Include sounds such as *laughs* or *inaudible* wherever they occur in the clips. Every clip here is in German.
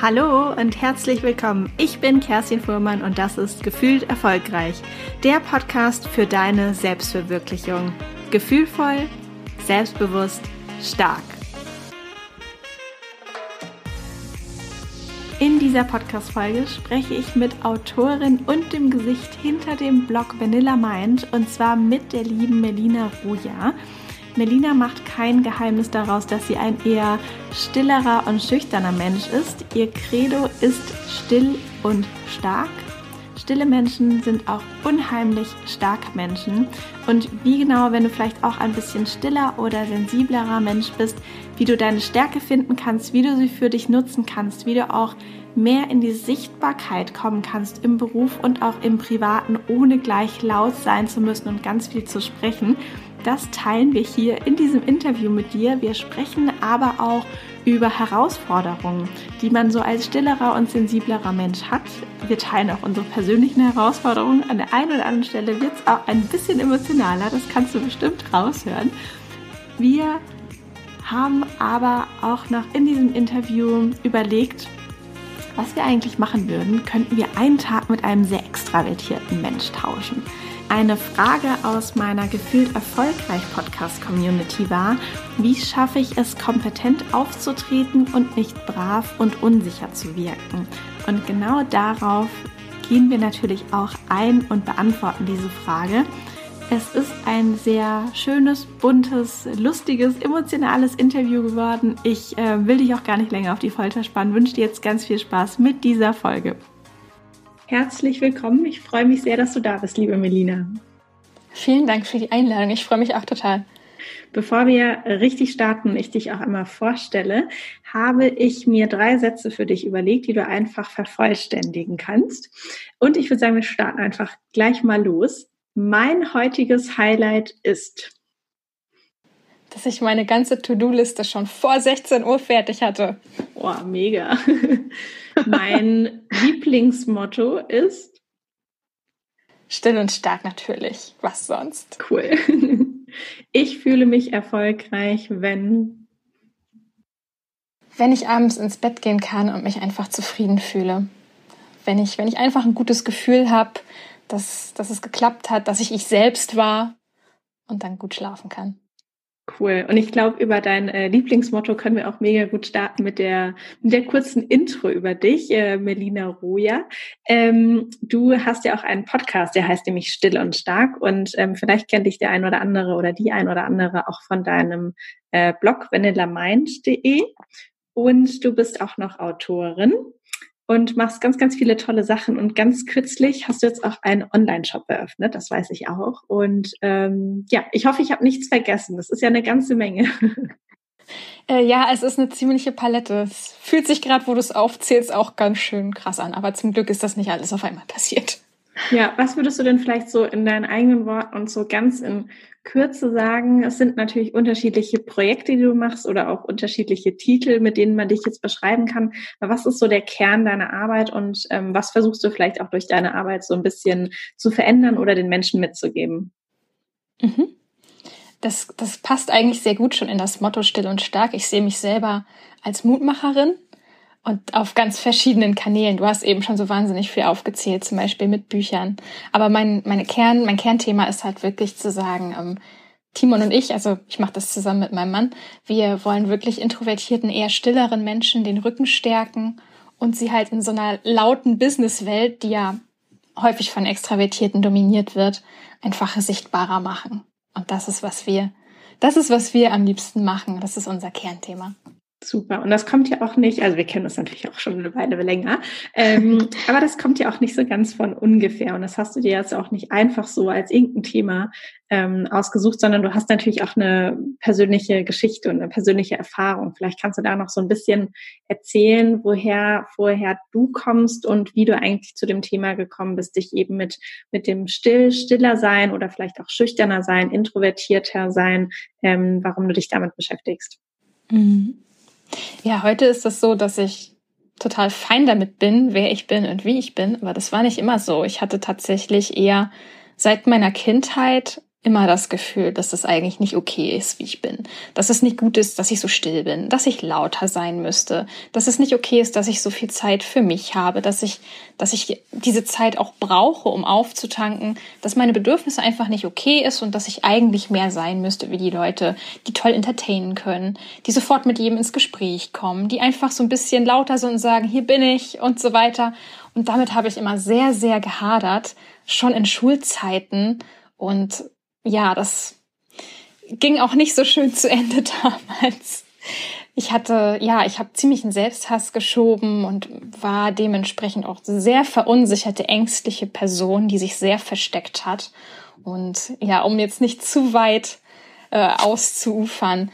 Hallo und herzlich willkommen. Ich bin Kerstin Fuhrmann und das ist Gefühlt Erfolgreich, der Podcast für deine Selbstverwirklichung. Gefühlvoll, selbstbewusst, stark. In dieser Podcast-Folge spreche ich mit Autorin und dem Gesicht hinter dem Blog Vanilla Mind und zwar mit der lieben Melina Ruja. Melina macht kein Geheimnis daraus, dass sie ein eher stillerer und schüchterner Mensch ist. Ihr Credo ist still und stark. Stille Menschen sind auch unheimlich starke Menschen. Und wie genau, wenn du vielleicht auch ein bisschen stiller oder sensiblerer Mensch bist, wie du deine Stärke finden kannst, wie du sie für dich nutzen kannst, wie du auch mehr in die Sichtbarkeit kommen kannst im Beruf und auch im Privaten, ohne gleich laut sein zu müssen und ganz viel zu sprechen. Das teilen wir hier in diesem Interview mit dir. Wir sprechen aber auch über Herausforderungen, die man so als stillerer und sensiblerer Mensch hat. Wir teilen auch unsere persönlichen Herausforderungen. An der einen oder anderen Stelle wird es auch ein bisschen emotionaler, das kannst du bestimmt raushören. Wir haben aber auch noch in diesem Interview überlegt, was wir eigentlich machen würden, könnten wir einen Tag mit einem sehr extravertierten Mensch tauschen. Eine Frage aus meiner gefühlt erfolgreich Podcast Community war, wie schaffe ich es, kompetent aufzutreten und nicht brav und unsicher zu wirken? Und genau darauf gehen wir natürlich auch ein und beantworten diese Frage. Es ist ein sehr schönes, buntes, lustiges, emotionales Interview geworden. Ich äh, will dich auch gar nicht länger auf die Folter spannen. Wünsche dir jetzt ganz viel Spaß mit dieser Folge. Herzlich willkommen. Ich freue mich sehr, dass du da bist, liebe Melina. Vielen Dank für die Einladung. Ich freue mich auch total. Bevor wir richtig starten, ich dich auch einmal vorstelle, habe ich mir drei Sätze für dich überlegt, die du einfach vervollständigen kannst. Und ich würde sagen, wir starten einfach gleich mal los. Mein heutiges Highlight ist, dass ich meine ganze To-Do-Liste schon vor 16 Uhr fertig hatte. Boah, mega. *laughs* mein Lieblingsmotto ist Still und stark natürlich. Was sonst? Cool. *laughs* Ich fühle mich erfolgreich, wenn wenn ich abends ins Bett gehen kann und mich einfach zufrieden fühle. Wenn ich, wenn ich einfach ein gutes Gefühl habe, dass, dass es geklappt hat, dass ich ich selbst war und dann gut schlafen kann. Cool. Und ich glaube, über dein äh, Lieblingsmotto können wir auch mega gut starten mit der, mit der kurzen Intro über dich, äh, Melina Roja. Ähm, du hast ja auch einen Podcast, der heißt nämlich Still und Stark. Und ähm, vielleicht kennt dich der ein oder andere oder die ein oder andere auch von deinem äh, Blog vanillamind.de. Und du bist auch noch Autorin und machst ganz, ganz viele tolle Sachen. Und ganz kürzlich hast du jetzt auch einen Online-Shop eröffnet, das weiß ich auch. Und ähm, ja, ich hoffe, ich habe nichts vergessen. Das ist ja eine ganze Menge. *laughs* Äh, ja, es ist eine ziemliche Palette. Es fühlt sich gerade, wo du es aufzählst, auch ganz schön krass an. Aber zum Glück ist das nicht alles auf einmal passiert. Ja, was würdest du denn vielleicht so in deinen eigenen Worten und so ganz in Kürze sagen? Es sind natürlich unterschiedliche Projekte, die du machst oder auch unterschiedliche Titel, mit denen man dich jetzt beschreiben kann. Aber was ist so der Kern deiner Arbeit und ähm, was versuchst du vielleicht auch durch deine Arbeit so ein bisschen zu verändern oder den Menschen mitzugeben? Mhm. Das, das passt eigentlich sehr gut schon in das Motto Still und Stark. Ich sehe mich selber als Mutmacherin und auf ganz verschiedenen Kanälen. Du hast eben schon so wahnsinnig viel aufgezählt, zum Beispiel mit Büchern. Aber mein, meine Kern, mein Kernthema ist halt wirklich zu sagen, ähm, Timon und ich, also ich mache das zusammen mit meinem Mann, wir wollen wirklich introvertierten, eher stilleren Menschen den Rücken stärken und sie halt in so einer lauten Businesswelt, die ja häufig von Extravertierten dominiert wird, einfach sichtbarer machen. Und das ist, was wir, das ist, was wir am liebsten machen. Das ist unser Kernthema. Super. Und das kommt ja auch nicht, also wir kennen das natürlich auch schon eine Weile länger, ähm, *laughs* aber das kommt ja auch nicht so ganz von ungefähr. Und das hast du dir jetzt auch nicht einfach so als irgendein Thema ähm, ausgesucht, sondern du hast natürlich auch eine persönliche Geschichte und eine persönliche Erfahrung. Vielleicht kannst du da noch so ein bisschen erzählen, woher vorher du kommst und wie du eigentlich zu dem Thema gekommen bist, dich eben mit, mit dem Still, stiller sein oder vielleicht auch schüchterner sein, introvertierter sein, ähm, warum du dich damit beschäftigst. Mhm. Ja, heute ist es so, dass ich total fein damit bin, wer ich bin und wie ich bin, aber das war nicht immer so. Ich hatte tatsächlich eher seit meiner Kindheit immer das Gefühl, dass es eigentlich nicht okay ist, wie ich bin. Dass es nicht gut ist, dass ich so still bin, dass ich lauter sein müsste, dass es nicht okay ist, dass ich so viel Zeit für mich habe, dass ich, dass ich diese Zeit auch brauche, um aufzutanken, dass meine Bedürfnisse einfach nicht okay ist und dass ich eigentlich mehr sein müsste wie die Leute, die toll entertainen können, die sofort mit jedem ins Gespräch kommen, die einfach so ein bisschen lauter sind und sagen, hier bin ich und so weiter. Und damit habe ich immer sehr, sehr gehadert, schon in Schulzeiten. Und ja, das ging auch nicht so schön zu Ende *laughs* damals. Ich hatte, ja, ich habe ziemlich einen Selbsthass geschoben und war dementsprechend auch sehr verunsicherte, ängstliche Person, die sich sehr versteckt hat. Und ja, um jetzt nicht zu weit äh, auszuufern,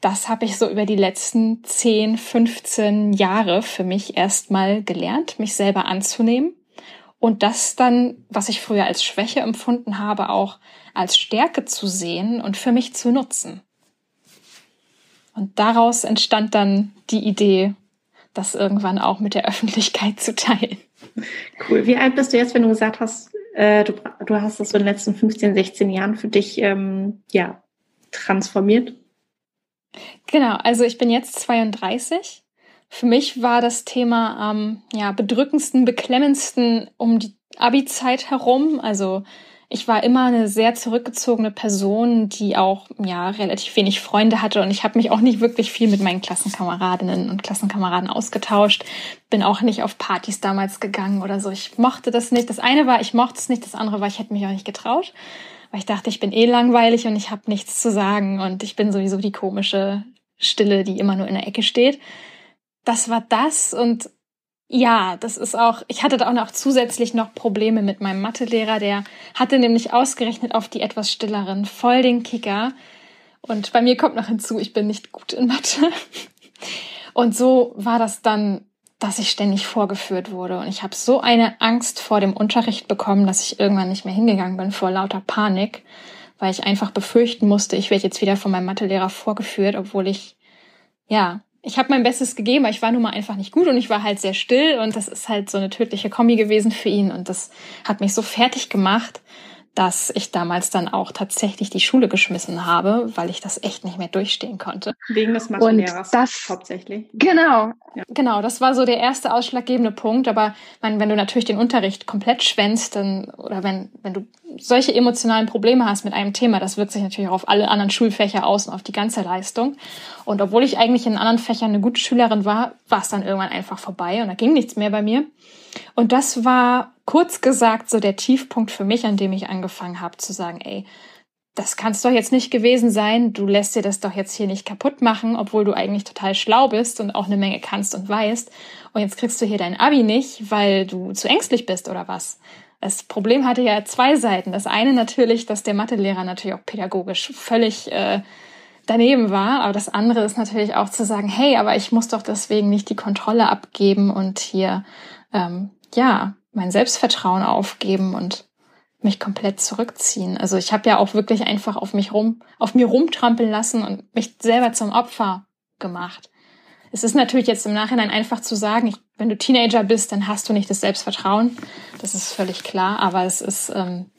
das habe ich so über die letzten 10, 15 Jahre für mich erstmal gelernt, mich selber anzunehmen und das dann, was ich früher als Schwäche empfunden habe, auch als Stärke zu sehen und für mich zu nutzen. Und daraus entstand dann die Idee, das irgendwann auch mit der *laughs* Öffentlichkeit zu teilen. Cool. Wie alt bist du jetzt, wenn du gesagt hast, äh, du, du hast das so in den letzten 15, 16 Jahren für dich ähm, ja, transformiert? Genau, also ich bin jetzt 32 für mich war das Thema am ja, bedrückendsten, beklemmendsten um die Abi-Zeit herum. Also ich war immer eine sehr zurückgezogene Person, die auch ja relativ wenig Freunde hatte und ich habe mich auch nicht wirklich viel mit meinen Klassenkameradinnen und Klassenkameraden ausgetauscht. Bin auch nicht auf Partys damals gegangen oder so. Ich mochte das nicht. Das eine war, ich mochte es nicht. Das andere war, ich hätte mich auch nicht getraut, weil ich dachte, ich bin eh langweilig und ich habe nichts zu sagen und ich bin sowieso die komische Stille, die immer nur in der Ecke steht das war das und ja, das ist auch, ich hatte da auch noch zusätzlich noch Probleme mit meinem Mathelehrer, der hatte nämlich ausgerechnet auf die etwas stilleren voll den Kicker. Und bei mir kommt noch hinzu, ich bin nicht gut in Mathe. *laughs* Und so war das dann, dass ich ständig vorgeführt wurde. Und ich habe so eine Angst vor dem Unterricht bekommen, dass ich irgendwann nicht mehr hingegangen bin vor lauter Panik, weil ich einfach befürchten musste, ich werde jetzt wieder von meinem Mathelehrer vorgeführt, obwohl ich ja ich habe mein Bestes gegeben, aber ich war nun mal einfach nicht gut und ich war halt sehr still und das ist halt so eine tödliche Kombi gewesen für ihn und das hat mich so fertig gemacht, dass ich damals dann auch tatsächlich die Schule geschmissen habe, weil ich das echt nicht mehr durchstehen konnte. Wegen des Mathelehrers das, hauptsächlich. Genau. Ja. Genau, das war so der erste ausschlaggebende Punkt. Aber mein, wenn du natürlich den Unterricht komplett schwänzt, dann, oder wenn, wenn du solche emotionalen Probleme hast mit einem Thema, das wirkt sich natürlich auch auf alle anderen Schulfächer aus und auf die ganze Leistung. Und obwohl ich eigentlich in anderen Fächern eine gute Schülerin war, war es dann irgendwann einfach vorbei und da ging nichts mehr bei mir. Und das war kurz gesagt so der Tiefpunkt für mich, an dem ich angefangen habe zu sagen, ey, das kann es doch jetzt nicht gewesen sein. Du lässt dir das doch jetzt hier nicht kaputt machen, obwohl du eigentlich total schlau bist und auch eine Menge kannst und weißt. Und jetzt kriegst du hier dein Abi nicht, weil du zu ängstlich bist oder was. Das Problem hatte ja zwei Seiten. Das eine natürlich, dass der Mathelehrer natürlich auch pädagogisch völlig äh, daneben war. Aber das andere ist natürlich auch zu sagen, hey, aber ich muss doch deswegen nicht die Kontrolle abgeben und hier ähm, ja mein Selbstvertrauen aufgeben und mich komplett zurückziehen. Also ich habe ja auch wirklich einfach auf mich rum, auf mir rumtrampeln lassen und mich selber zum Opfer gemacht. Es ist natürlich jetzt im Nachhinein einfach zu sagen, ich, wenn du Teenager bist, dann hast du nicht das Selbstvertrauen. Das ist völlig klar, aber es ist ähm,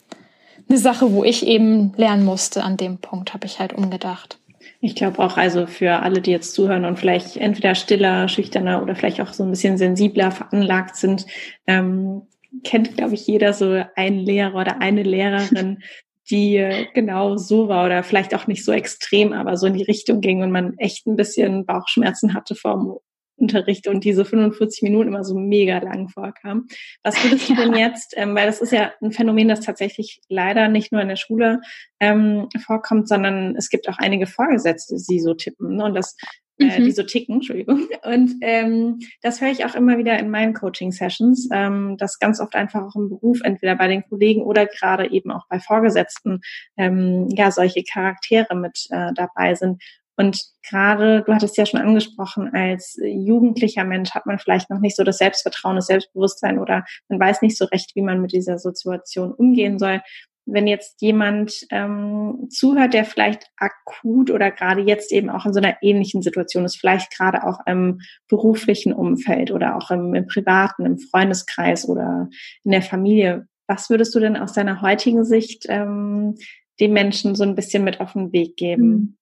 eine Sache, wo ich eben lernen musste. An dem Punkt habe ich halt umgedacht. Ich glaube auch, also für alle, die jetzt zuhören und vielleicht entweder stiller, schüchterner oder vielleicht auch so ein bisschen sensibler veranlagt sind, ähm, kennt, glaube ich, jeder so einen Lehrer oder eine Lehrerin, *laughs* die äh, genau so war oder vielleicht auch nicht so extrem, aber so in die Richtung ging und man echt ein bisschen Bauchschmerzen hatte vom Unterricht und diese 45 Minuten immer so mega lang vorkam. Was würdest du denn jetzt, ähm, weil das ist ja ein Phänomen, das tatsächlich leider nicht nur in der Schule ähm, vorkommt, sondern es gibt auch einige Vorgesetzte, die so tippen ne? und das äh, mhm. die so ticken, Entschuldigung. Und ähm, das höre ich auch immer wieder in meinen Coaching-Sessions, ähm, dass ganz oft einfach auch im Beruf, entweder bei den Kollegen oder gerade eben auch bei Vorgesetzten, ähm, ja, solche Charaktere mit äh, dabei sind. Und gerade, du hattest ja schon angesprochen, als jugendlicher Mensch hat man vielleicht noch nicht so das Selbstvertrauen, das Selbstbewusstsein oder man weiß nicht so recht, wie man mit dieser Situation umgehen soll. Wenn jetzt jemand ähm, zuhört, der vielleicht akut oder gerade jetzt eben auch in so einer ähnlichen Situation ist, vielleicht gerade auch im beruflichen Umfeld oder auch im, im privaten, im Freundeskreis oder in der Familie, was würdest du denn aus deiner heutigen Sicht ähm, den Menschen so ein bisschen mit auf den Weg geben?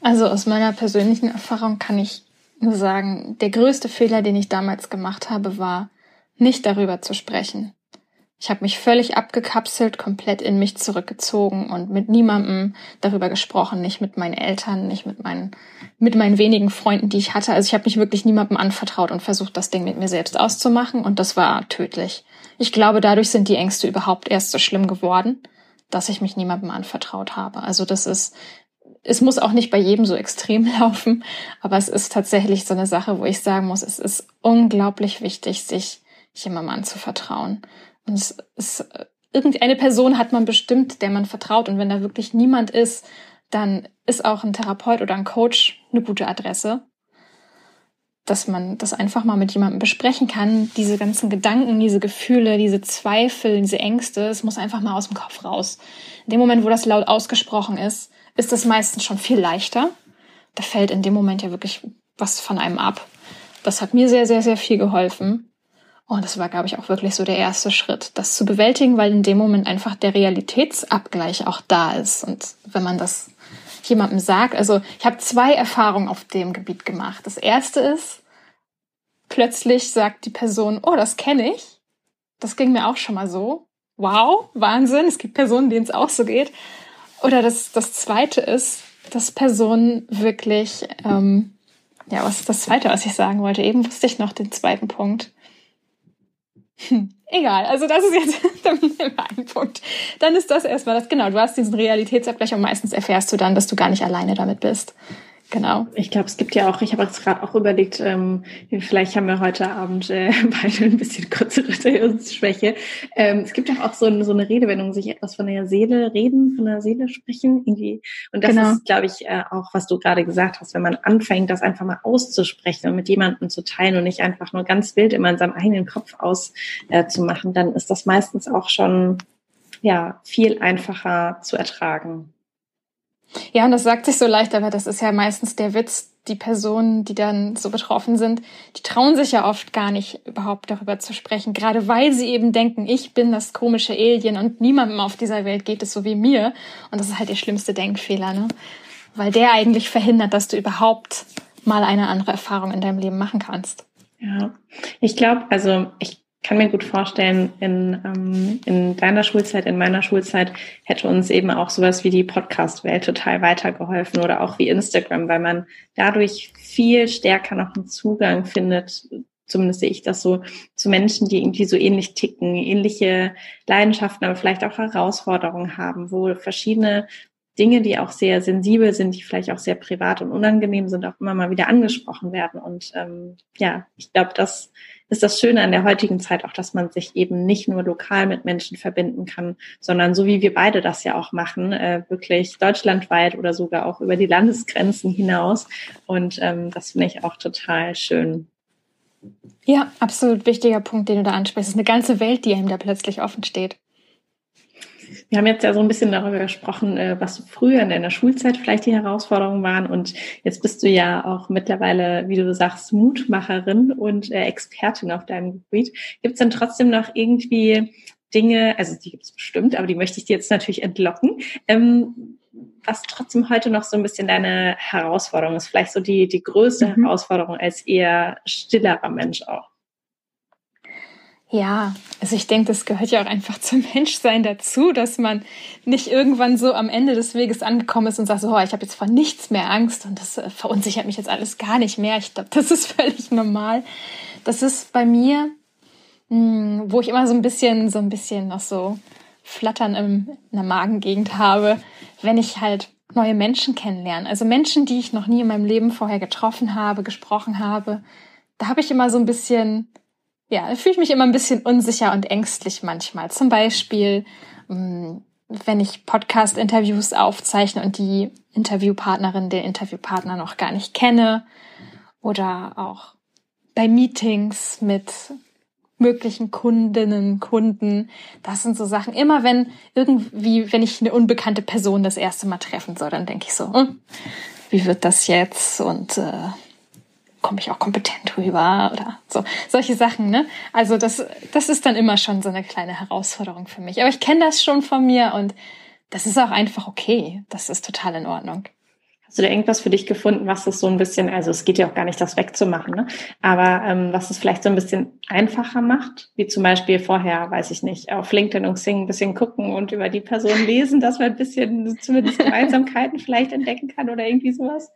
Also aus meiner persönlichen Erfahrung kann ich nur sagen, der größte Fehler, den ich damals gemacht habe, war, nicht darüber zu sprechen. Ich habe mich völlig abgekapselt, komplett in mich zurückgezogen und mit niemandem darüber gesprochen, nicht mit meinen Eltern, nicht mit meinen mit meinen wenigen Freunden, die ich hatte. Also ich habe mich wirklich niemandem anvertraut und versucht, das Ding mit mir selbst auszumachen und das war tödlich. Ich glaube, dadurch sind die Ängste überhaupt erst so schlimm geworden, dass ich mich niemandem anvertraut habe. Also das ist es muss auch nicht bei jedem so extrem *laughs* laufen, aber es ist tatsächlich so eine Sache, wo ich sagen muss, es ist unglaublich wichtig, sich jemandem anzuvertrauen. Und es ist, irgendeine Person hat man bestimmt, der man vertraut. Und wenn da wirklich niemand ist, dann ist auch ein Therapeut oder ein Coach eine gute Adresse, dass man das einfach mal mit jemandem besprechen kann. Diese ganzen Gedanken, diese Gefühle, diese Zweifel, diese Ängste, es muss einfach mal aus dem Kopf raus. In dem Moment, wo das laut ausgesprochen ist, ist das meistens schon viel leichter. Da fällt in dem Moment ja wirklich was von einem ab. Das hat mir sehr, sehr, sehr viel geholfen. Und das war, glaube ich, auch wirklich so der erste Schritt, das zu bewältigen, weil in dem Moment einfach der Realitätsabgleich auch da ist. Und wenn man das jemandem sagt, also ich habe zwei Erfahrungen auf dem Gebiet gemacht. Das erste ist, plötzlich sagt die Person, oh, das kenne ich. Das ging mir auch schon mal so. Wow, Wahnsinn. Es gibt Personen, denen es auch so geht. Oder das, das zweite ist, dass Personen wirklich, ähm, ja, was ist das zweite, was ich sagen wollte? Eben wusste ich noch den zweiten Punkt. Hm, egal, also das ist jetzt *laughs* ein Punkt. Dann ist das erstmal das, genau, du hast diesen Realitätsabgleich und meistens erfährst du dann, dass du gar nicht alleine damit bist. Genau. Ich glaube, es gibt ja auch, ich habe jetzt gerade auch überlegt, ähm, vielleicht haben wir heute Abend äh, *laughs* beide ein bisschen kürzere Schwäche. Ähm, es gibt ja auch so, ein, so eine Redewendung, sich etwas von der Seele reden, von der Seele sprechen irgendwie. Und das genau. ist, glaube ich, äh, auch, was du gerade gesagt hast, wenn man anfängt, das einfach mal auszusprechen und mit jemandem zu teilen und nicht einfach nur ganz wild immer in seinem eigenen Kopf auszumachen, äh, dann ist das meistens auch schon ja viel einfacher zu ertragen. Ja, und das sagt sich so leicht, aber das ist ja meistens der Witz. Die Personen, die dann so betroffen sind, die trauen sich ja oft gar nicht überhaupt darüber zu sprechen, gerade weil sie eben denken, ich bin das komische Alien und niemandem auf dieser Welt geht es so wie mir. Und das ist halt der schlimmste Denkfehler, ne? Weil der eigentlich verhindert, dass du überhaupt mal eine andere Erfahrung in deinem Leben machen kannst. Ja, ich glaube, also ich kann mir gut vorstellen, in, ähm, in deiner Schulzeit, in meiner Schulzeit hätte uns eben auch sowas wie die Podcast-Welt total weitergeholfen oder auch wie Instagram, weil man dadurch viel stärker noch einen Zugang findet, zumindest sehe ich das so, zu Menschen, die irgendwie so ähnlich ticken, ähnliche Leidenschaften, aber vielleicht auch Herausforderungen haben, wo verschiedene Dinge, die auch sehr sensibel sind, die vielleicht auch sehr privat und unangenehm sind, auch immer mal wieder angesprochen werden. Und ähm, ja, ich glaube, das ist das Schöne an der heutigen Zeit auch, dass man sich eben nicht nur lokal mit Menschen verbinden kann, sondern so wie wir beide das ja auch machen, äh, wirklich deutschlandweit oder sogar auch über die Landesgrenzen hinaus. Und ähm, das finde ich auch total schön. Ja, absolut wichtiger Punkt, den du da ansprichst. Es ist eine ganze Welt, die einem da plötzlich offen steht. Wir haben jetzt ja so ein bisschen darüber gesprochen, äh, was früher in deiner Schulzeit vielleicht die Herausforderungen waren. Und jetzt bist du ja auch mittlerweile, wie du sagst, Mutmacherin und äh, Expertin auf deinem Gebiet. Gibt es denn trotzdem noch irgendwie Dinge, also die gibt es bestimmt, aber die möchte ich dir jetzt natürlich entlocken, ähm, was trotzdem heute noch so ein bisschen deine Herausforderung ist, vielleicht so die, die größte mhm. Herausforderung als eher stillerer Mensch auch. Ja, also ich denke, das gehört ja auch einfach zum Menschsein dazu, dass man nicht irgendwann so am Ende des Weges angekommen ist und sagt, so, oh, ich habe jetzt vor nichts mehr Angst und das äh, verunsichert mich jetzt alles gar nicht mehr. Ich glaube, das *laughs* ist völlig normal. Das ist bei mir, mh, hm, wo ich immer so ein bisschen, so ein bisschen noch so Flattern im, in der Magengegend habe, wenn ich halt neue Menschen kennenlerne. Also Menschen, die ich noch nie in meinem Leben vorher getroffen habe, gesprochen habe. Da habe ich immer so ein bisschen ja, da fühle ich mich immer ein bisschen unsicher und ängstlich manchmal. Zum Beispiel, mm, wenn ich Podcast-Interviews aufzeichne und die Interviewpartnerin, den Interviewpartner noch gar nicht kenne. Oder auch bei Meetings mit möglichen Kundinnen, Kunden. Das sind so Sachen. Immer wenn irgendwie, wenn ich eine unbekannte Person das erste Mal treffen soll, dann denke ich so, hm, wie wird das jetzt? Und äh, komme ich auch kompetent rüber oder so solche Sachen ne also das das ist dann immer schon so eine kleine Herausforderung für mich aber ich kenne das schon von mir und das ist auch einfach okay. Das ist total in Ordnung. Hast du da irgendwas für dich gefunden, was es so ein bisschen, also es geht ja auch gar nicht, das wegzumachen, ne? aber ähm, was es vielleicht so ein bisschen einfacher macht, wie zum Beispiel vorher, weiß ich nicht, auf LinkedIn und Xing ein bisschen gucken und über die Person lesen, dass man ein bisschen zumindest *laughs* Gemeinsamkeiten vielleicht entdecken kann oder irgendwie sowas?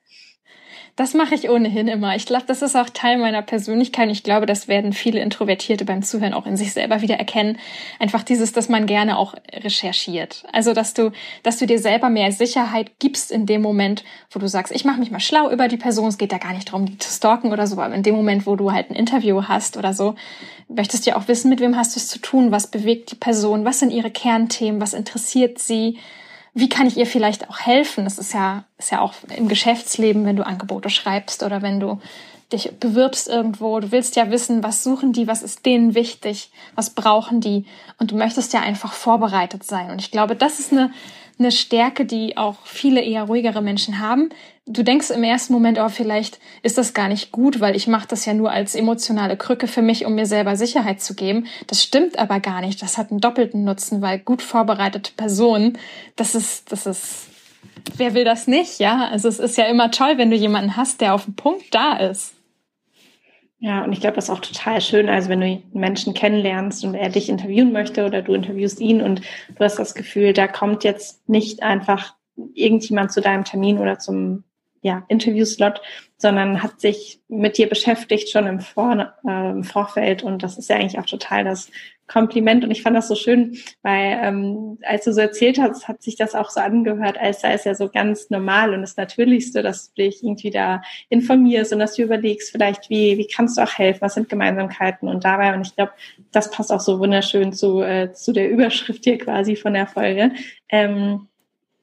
Das mache ich ohnehin immer. Ich glaube, das ist auch Teil meiner Persönlichkeit. Ich glaube, das werden viele Introvertierte beim Zuhören auch in sich selber wieder erkennen. Einfach dieses, dass man gerne auch recherchiert. Also, dass du, dass du dir selber mehr Sicherheit gibst in dem Moment, wo du sagst, ich mache mich mal schlau über die Person. Es geht da gar nicht darum, die zu stalken oder so. Aber in dem Moment, wo du halt ein Interview hast oder so, möchtest du ja auch wissen, mit wem hast du es zu tun? Was bewegt die Person? Was sind ihre Kernthemen? Was interessiert sie? Wie kann ich ihr vielleicht auch helfen? Das ist ja, ist ja auch im Geschäftsleben, wenn du Angebote schreibst oder wenn du dich bewirbst irgendwo. Du willst ja wissen, was suchen die, was ist denen wichtig, was brauchen die. Und du möchtest ja einfach vorbereitet sein. Und ich glaube, das ist eine, eine Stärke, die auch viele eher ruhigere Menschen haben. Du denkst im ersten Moment, oh, vielleicht ist das gar nicht gut, weil ich mache das ja nur als emotionale Krücke für mich, um mir selber Sicherheit zu geben. Das stimmt aber gar nicht. Das hat einen doppelten Nutzen, weil gut vorbereitete Personen, das ist, das ist, wer will das nicht, ja? Also es ist ja immer toll, wenn du jemanden hast, der auf dem Punkt da ist. Ja, und ich glaube, das ist auch total schön. Also wenn du einen Menschen kennenlernst und er dich interviewen möchte oder du interviewst ihn und du hast das Gefühl, da kommt jetzt nicht einfach irgendjemand zu deinem Termin oder zum ja, Interviewslot, sondern hat sich mit dir beschäftigt schon im, Vor äh, im Vorfeld. Und das ist ja eigentlich auch total das Kompliment. Und ich fand das so schön, weil ähm, als du so erzählt hast, hat sich das auch so angehört, als sei es ja so ganz normal und das Natürlichste, dass du dich irgendwie da informierst und dass du überlegst, vielleicht wie, wie kannst du auch helfen, was sind Gemeinsamkeiten? Und dabei und ich glaube, das passt auch so wunderschön zu, äh, zu der Überschrift hier quasi von der Folge. Ähm,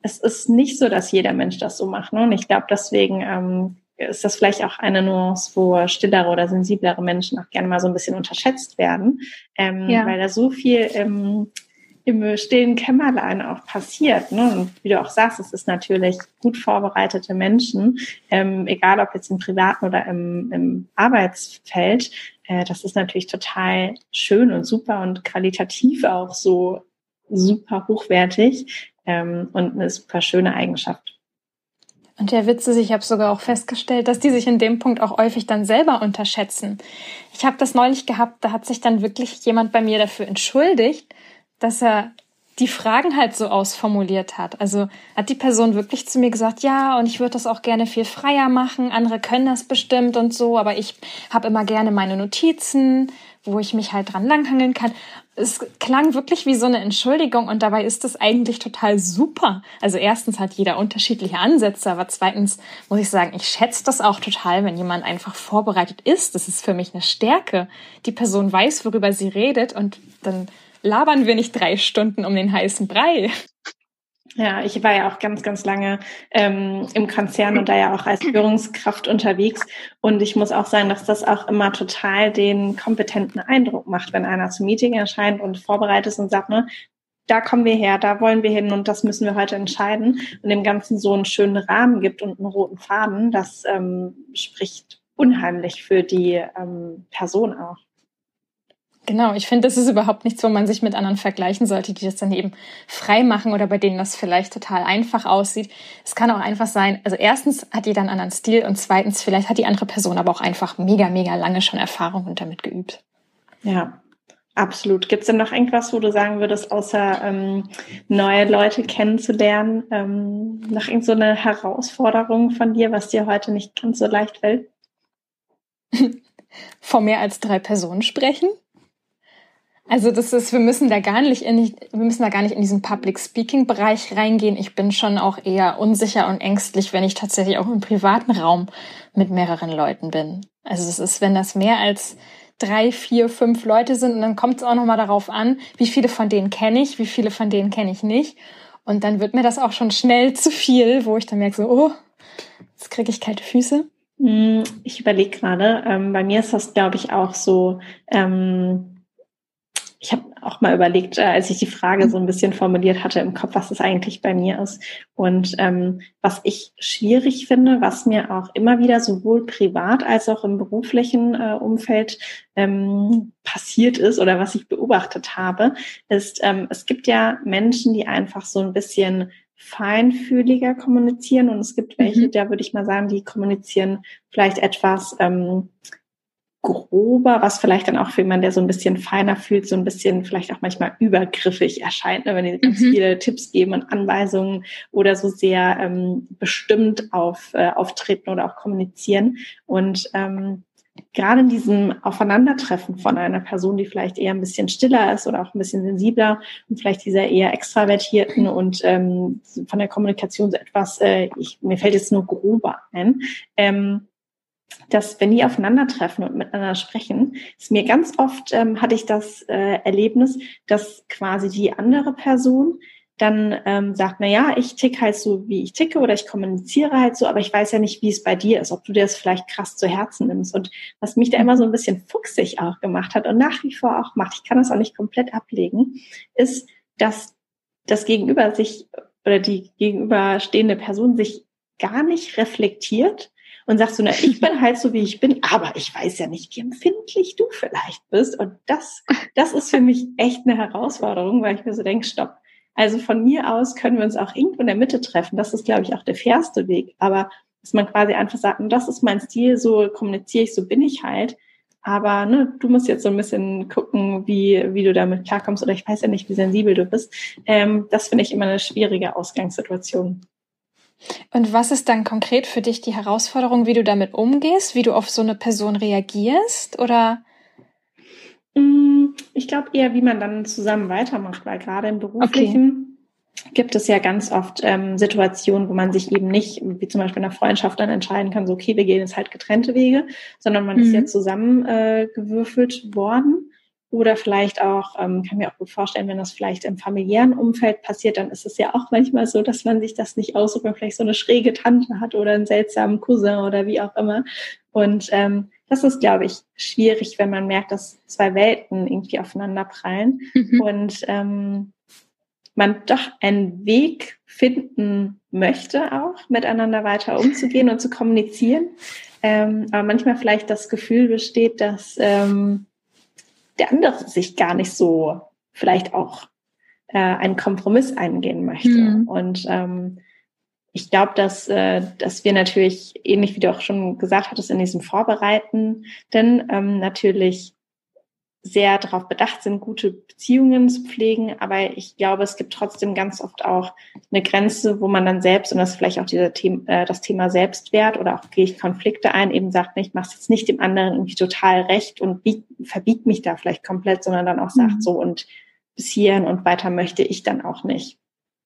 es ist nicht so, dass jeder Mensch das so macht. Ne? Und ich glaube, deswegen ähm, ist das vielleicht auch eine Nuance, wo stillere oder sensiblere Menschen auch gerne mal so ein bisschen unterschätzt werden, ähm, ja. weil da so viel im, im stillen Kämmerlein auch passiert. Ne? Und wie du auch sagst, es ist natürlich gut vorbereitete Menschen, ähm, egal ob jetzt im privaten oder im, im Arbeitsfeld. Äh, das ist natürlich total schön und super und qualitativ auch so super hochwertig ähm, und eine super schöne Eigenschaft. Und der Witz ist, ich habe sogar auch festgestellt, dass die sich in dem Punkt auch häufig dann selber unterschätzen. Ich habe das neulich gehabt, da hat sich dann wirklich jemand bei mir dafür entschuldigt, dass er die Fragen halt so ausformuliert hat. Also hat die Person wirklich zu mir gesagt, ja, und ich würde das auch gerne viel freier machen, andere können das bestimmt und so, aber ich habe immer gerne meine Notizen, wo ich mich halt dran langhangeln kann. Es klang wirklich wie so eine Entschuldigung und dabei ist es eigentlich total super. Also erstens hat jeder unterschiedliche Ansätze, aber zweitens muss ich sagen, ich schätze das auch total, wenn jemand einfach vorbereitet ist. Das ist für mich eine Stärke. Die Person weiß, worüber sie redet und dann labern wir nicht drei Stunden um den heißen Brei. Ja, ich war ja auch ganz, ganz lange ähm, im Konzern und da ja auch als Führungskraft unterwegs. Und ich muss auch sagen, dass das auch immer total den kompetenten Eindruck macht, wenn einer zum Meeting erscheint und vorbereitet ist und sagt, ne, da kommen wir her, da wollen wir hin und das müssen wir heute entscheiden und dem Ganzen so einen schönen Rahmen gibt und einen roten Faden, das ähm, spricht unheimlich für die ähm, Person auch. Genau, ich finde, das ist überhaupt nichts, wo man sich mit anderen vergleichen sollte, die das dann eben frei machen oder bei denen das vielleicht total einfach aussieht. Es kann auch einfach sein, also erstens hat jeder einen anderen Stil und zweitens vielleicht hat die andere Person aber auch einfach mega, mega lange schon Erfahrung und damit geübt. Ja, absolut. Gibt es denn noch irgendwas, wo du sagen würdest, außer ähm, neue Leute kennenzulernen, ähm, noch irgendeine so Herausforderung von dir, was dir heute nicht ganz so leicht fällt? *laughs* Vor mehr als drei Personen sprechen? Also das ist, wir müssen da gar nicht in, wir müssen da gar nicht in diesen Public Speaking Bereich reingehen. Ich bin schon auch eher unsicher und ängstlich, wenn ich tatsächlich auch im privaten Raum mit mehreren Leuten bin. Also es ist, wenn das mehr als drei, vier, fünf Leute sind und dann kommt es auch noch mal darauf an, wie viele von denen kenne ich, wie viele von denen kenne ich nicht. Und dann wird mir das auch schon schnell zu viel, wo ich dann merke so, oh, jetzt kriege ich kalte Füße. Hm, ich überlege gerade, ähm, bei mir ist das, glaube ich, auch so, ähm, ich habe auch mal überlegt, äh, als ich die Frage so ein bisschen formuliert hatte im Kopf, was es eigentlich bei mir ist. Und ähm, was ich schwierig finde, was mir auch immer wieder sowohl privat als auch im beruflichen äh, Umfeld ähm, passiert ist oder was ich beobachtet habe, ist, ähm, es gibt ja Menschen, die einfach so ein bisschen feinfühliger kommunizieren und es gibt welche, mhm. da würde ich mal sagen, die kommunizieren vielleicht etwas ähm, grober, was vielleicht dann auch für jemanden, der so ein bisschen feiner fühlt, so ein bisschen vielleicht auch manchmal übergriffig erscheint, ne, wenn die ganz mhm. viele Tipps geben und Anweisungen oder so sehr ähm, bestimmt auf, äh, auftreten oder auch kommunizieren. Und ähm, gerade in diesem Aufeinandertreffen von einer Person, die vielleicht eher ein bisschen stiller ist oder auch ein bisschen sensibler und vielleicht dieser eher extravertierten und ähm, von der Kommunikation so etwas, äh, ich, mir fällt jetzt nur grober ein, ähm, dass wenn die aufeinandertreffen und miteinander sprechen, ist mir ganz oft ähm, hatte ich das äh, Erlebnis, dass quasi die andere Person dann ähm, sagt, na ja, ich tick halt so, wie ich ticke oder ich kommuniziere halt so, aber ich weiß ja nicht, wie es bei dir ist, ob du dir das vielleicht krass zu Herzen nimmst. Und was mich da immer so ein bisschen fuchsig auch gemacht hat und nach wie vor auch macht, ich kann das auch nicht komplett ablegen, ist, dass das Gegenüber sich oder die gegenüberstehende Person sich gar nicht reflektiert und sagst du, na, ich bin halt so, wie ich bin, aber ich weiß ja nicht, wie empfindlich du vielleicht bist. Und das, das ist für mich echt eine Herausforderung, weil ich mir so denke, stopp. Also von mir aus können wir uns auch irgendwo in der Mitte treffen. Das ist, glaube ich, auch der fairste Weg. Aber dass man quasi einfach sagt, das ist mein Stil, so kommuniziere ich, so bin ich halt. Aber ne, du musst jetzt so ein bisschen gucken, wie, wie du damit klarkommst. Oder ich weiß ja nicht, wie sensibel du bist. Ähm, das finde ich immer eine schwierige Ausgangssituation. Und was ist dann konkret für dich die Herausforderung, wie du damit umgehst, wie du auf so eine Person reagierst oder? Mm, ich glaube eher, wie man dann zusammen weitermacht, weil gerade im beruflichen okay. gibt es ja ganz oft ähm, Situationen, wo man sich eben nicht, wie zum Beispiel in einer Freundschaft, dann entscheiden kann, so okay, wir gehen jetzt halt getrennte Wege, sondern man mhm. ist ja zusammengewürfelt äh, worden. Oder vielleicht auch, ähm, kann mir auch gut vorstellen, wenn das vielleicht im familiären Umfeld passiert, dann ist es ja auch manchmal so, dass man sich das nicht aussucht, wenn vielleicht so eine schräge Tante hat oder einen seltsamen Cousin oder wie auch immer. Und ähm, das ist, glaube ich, schwierig, wenn man merkt, dass zwei Welten irgendwie aufeinander prallen mhm. und ähm, man doch einen Weg finden möchte, auch miteinander weiter umzugehen und zu kommunizieren. Ähm, aber manchmal vielleicht das Gefühl besteht, dass ähm, der andere sich gar nicht so vielleicht auch äh, einen Kompromiss eingehen möchte. Mhm. Und ähm, ich glaube, dass, äh, dass wir natürlich, ähnlich wie du auch schon gesagt hattest, in diesem Vorbereiten, denn ähm, natürlich sehr darauf bedacht sind, gute Beziehungen zu pflegen. Aber ich glaube, es gibt trotzdem ganz oft auch eine Grenze, wo man dann selbst, und das ist vielleicht auch dieser Thema, äh, das Thema Selbstwert oder auch gehe ich Konflikte ein, eben sagt, ich mache jetzt nicht dem anderen irgendwie total recht und bieg, verbiegt mich da vielleicht komplett, sondern dann auch sagt mhm. so und bis hierhin und weiter möchte ich dann auch nicht.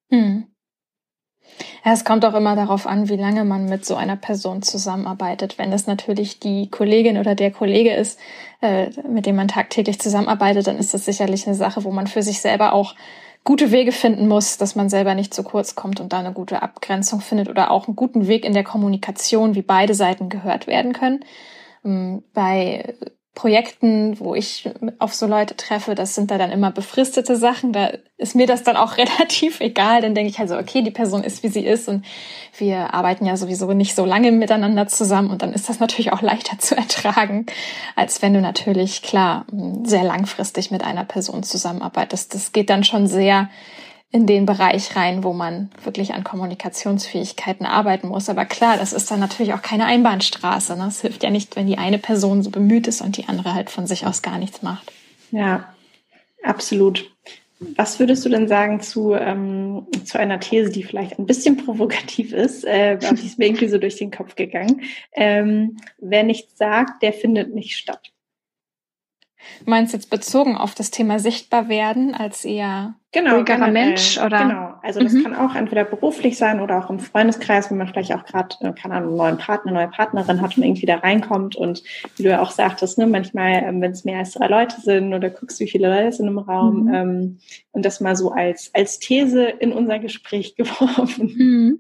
Mhm. Es kommt auch immer darauf an, wie lange man mit so einer Person zusammenarbeitet. Wenn es natürlich die Kollegin oder der Kollege ist, äh, mit dem man tagtäglich zusammenarbeitet, dann ist das sicherlich eine Sache, wo man für sich selber auch gute Wege finden muss, dass man selber nicht zu kurz kommt und da eine gute Abgrenzung findet oder auch einen guten Weg in der Kommunikation, wie beide Seiten gehört werden können. Ähm, bei Projekten, wo ich auf so Leute treffe, das sind da dann immer befristete Sachen. Da ist mir das dann auch *laughs* relativ egal. Dann denke ich also, okay, die Person ist, wie sie ist und wir arbeiten ja sowieso nicht so lange miteinander zusammen und dann ist das natürlich auch leichter zu ertragen, als wenn du natürlich, klar, sehr langfristig mit einer Person zusammenarbeitest. Das geht dann schon sehr in den Bereich rein, wo man wirklich an Kommunikationsfähigkeiten arbeiten muss. Aber klar, das ist dann natürlich auch keine Einbahnstraße. Ne? Es hilft ja nicht, wenn die eine Person so bemüht ist und die andere halt von sich aus gar nichts macht. Ja, absolut. Was würdest du denn sagen zu, ähm, zu einer These, die vielleicht ein bisschen provokativ ist, äh, *laughs* die ist mir irgendwie so durch den Kopf gegangen. Ähm, wer nichts sagt, der findet nicht statt. Du meinst jetzt bezogen auf das Thema sichtbar werden als eher genau, ruhigerer Mensch oder? Genau, also das mhm. kann auch entweder beruflich sein oder auch im Freundeskreis, wenn man vielleicht auch gerade, äh, keine Ahnung, einen neuen Partner, neue Partnerin hat und irgendwie da reinkommt und wie du ja auch sagtest, ne, manchmal, ähm, wenn es mehr als drei Leute sind oder guckst, wie viele Leute sind im Raum mhm. ähm, und das mal so als, als These in unser Gespräch *laughs* geworfen. Mhm.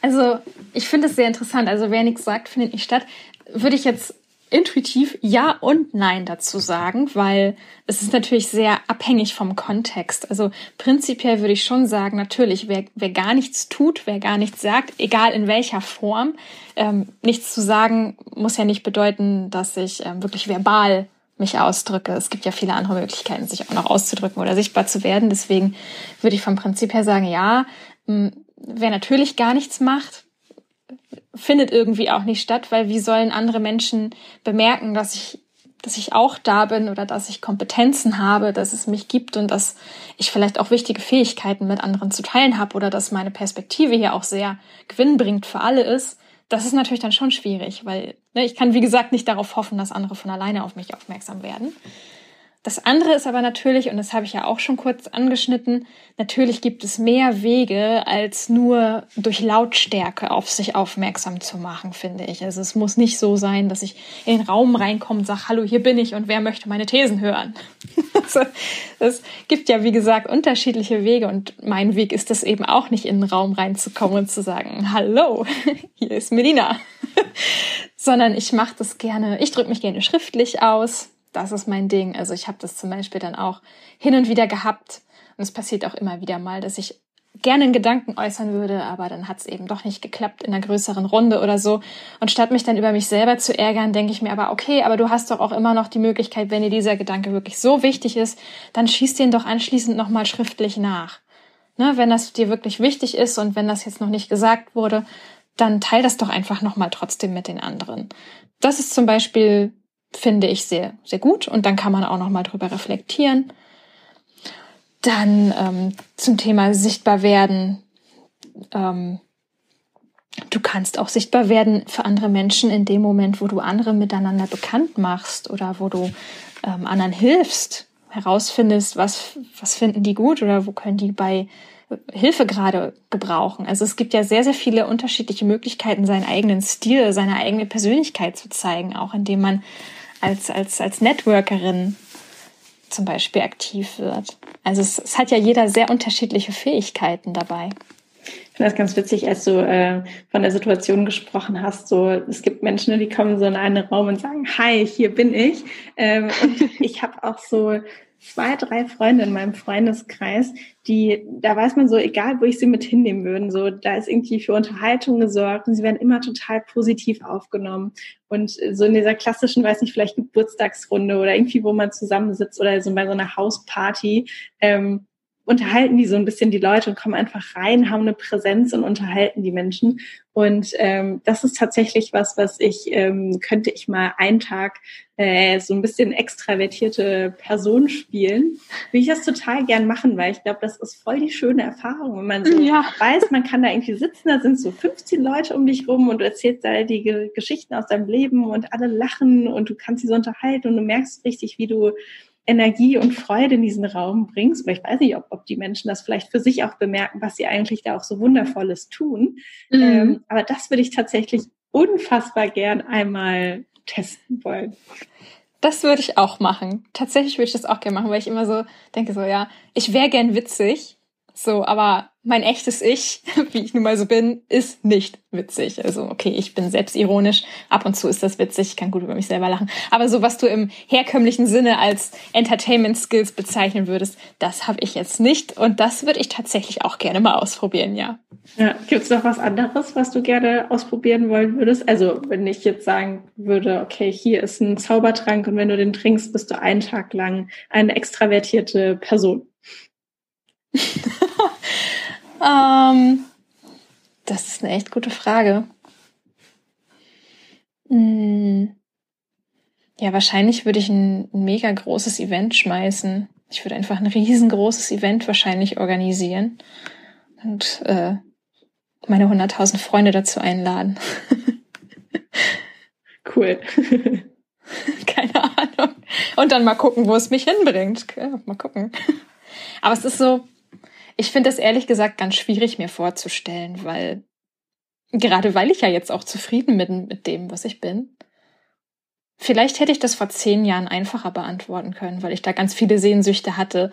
Also ich finde es sehr interessant. Also wer nichts sagt, findet nicht statt. Würde ich jetzt intuitiv Ja und Nein dazu sagen, weil es ist natürlich sehr abhängig vom Kontext. Also prinzipiell würde ich schon sagen, natürlich, wer, wer gar nichts tut, wer gar nichts sagt, egal in welcher Form, ähm, nichts zu sagen, muss ja nicht bedeuten, dass ich ähm, wirklich verbal mich ausdrücke. Es gibt ja viele andere Möglichkeiten, sich auch noch auszudrücken oder sichtbar zu werden. Deswegen würde ich vom Prinzip her sagen, ja, wer natürlich gar nichts macht, findet irgendwie auch nicht statt, weil wie sollen andere Menschen bemerken, dass ich dass ich auch da bin oder dass ich Kompetenzen habe, dass es mich gibt und dass ich vielleicht auch wichtige Fähigkeiten mit anderen zu teilen habe oder dass meine Perspektive hier auch sehr gewinnbringend für alle ist, das ist natürlich dann schon schwierig, weil ne, ich kann, wie gesagt, nicht darauf hoffen, dass andere von alleine auf mich aufmerksam werden. Das andere ist aber natürlich, und das habe ich ja auch schon kurz angeschnitten, natürlich gibt es mehr Wege, als nur durch Lautstärke auf sich aufmerksam zu machen, finde ich. Also es muss nicht so sein, dass ich in den Raum reinkomme und sage, hallo, hier bin ich und wer möchte meine Thesen hören? *laughs* also, es gibt ja, wie gesagt, unterschiedliche Wege und mein Weg ist es eben auch nicht in den Raum reinzukommen und zu sagen, hallo, *laughs* hier ist Medina. *laughs* Sondern ich mache das gerne, ich drücke mich gerne schriftlich aus das ist mein Ding. Also ich habe das zum Beispiel dann auch hin und wieder gehabt. Und es passiert auch immer wieder mal, dass ich gerne einen Gedanken äußern würde, aber dann hat es eben doch nicht geklappt in einer größeren Runde oder so. Und statt mich dann über mich selber zu ärgern, denke ich mir aber, okay, aber du hast doch auch immer noch die Möglichkeit, wenn dir dieser Gedanke wirklich so wichtig ist, dann schieß den doch anschließend nochmal schriftlich nach. Ne, wenn das dir wirklich wichtig ist und wenn das jetzt noch nicht gesagt wurde, dann teil das doch einfach nochmal trotzdem mit den anderen. Das ist zum Beispiel finde ich sehr, sehr gut. Und dann kann man auch nochmal drüber reflektieren. Dann ähm, zum Thema sichtbar werden. Ähm, du kannst auch sichtbar werden für andere Menschen in dem Moment, wo du andere miteinander bekannt machst oder wo du ähm, anderen hilfst, herausfindest, was, was finden die gut oder wo können die bei Hilfe gerade gebrauchen. Also es gibt ja sehr, sehr viele unterschiedliche Möglichkeiten, seinen eigenen Stil, seine eigene Persönlichkeit zu zeigen, auch indem man als, als, als Networkerin zum Beispiel aktiv wird. Also es, es hat ja jeder sehr unterschiedliche Fähigkeiten dabei. Ich finde das ganz witzig, als du äh, von der Situation gesprochen hast. So, es gibt Menschen, die kommen so in einen Raum und sagen, Hi, hier bin ich. Ähm, und *laughs* ich habe auch so zwei, drei Freunde in meinem Freundeskreis, die, da weiß man so, egal wo ich sie mit hinnehmen würde, so, da ist irgendwie für Unterhaltung gesorgt und sie werden immer total positiv aufgenommen. Und so in dieser klassischen, weiß nicht, vielleicht Geburtstagsrunde oder irgendwie, wo man zusammensitzt oder so bei so einer Hausparty, ähm, unterhalten die so ein bisschen die Leute und kommen einfach rein, haben eine Präsenz und unterhalten die Menschen. Und ähm, das ist tatsächlich was, was ich, ähm, könnte ich mal einen Tag äh, so ein bisschen extravertierte Person spielen. Will ich das total gern machen, weil ich glaube, das ist voll die schöne Erfahrung, wenn man so ja. weiß, man kann da irgendwie sitzen, da sind so 15 Leute um dich rum und du erzählst da die Geschichten aus deinem Leben und alle lachen und du kannst sie so unterhalten und du merkst richtig, wie du Energie und Freude in diesen Raum bringst. Oder ich weiß nicht, ob, ob die Menschen das vielleicht für sich auch bemerken, was sie eigentlich da auch so Wundervolles tun. Mhm. Ähm, aber das würde ich tatsächlich unfassbar gern einmal testen wollen. Das würde ich auch machen. Tatsächlich würde ich das auch gerne machen, weil ich immer so denke, so ja, ich wäre gern witzig, so, aber mein echtes Ich, *laughs* wie ich nun mal so bin, ist nicht witzig. Also, okay, ich bin selbstironisch. Ab und zu ist das witzig. Ich kann gut über mich selber lachen. Aber so, was du im herkömmlichen Sinne als Entertainment Skills bezeichnen würdest, das habe ich jetzt nicht. Und das würde ich tatsächlich auch gerne mal ausprobieren, ja. Ja, gibt's noch was anderes, was du gerne ausprobieren wollen würdest? Also, wenn ich jetzt sagen würde, okay, hier ist ein Zaubertrank und wenn du den trinkst, bist du einen Tag lang eine extravertierte Person. *laughs* ähm, das ist eine echt gute Frage. Hm. Ja, wahrscheinlich würde ich ein, ein mega großes Event schmeißen. Ich würde einfach ein riesengroßes Event wahrscheinlich organisieren und äh, meine 100.000 Freunde dazu einladen. *laughs* cool. *laughs* Keine Ahnung. Und dann mal gucken, wo es mich hinbringt. Ja, mal gucken. Aber es ist so, ich finde das ehrlich gesagt ganz schwierig mir vorzustellen, weil gerade weil ich ja jetzt auch zufrieden bin mit dem, was ich bin. Vielleicht hätte ich das vor zehn Jahren einfacher beantworten können, weil ich da ganz viele Sehnsüchte hatte.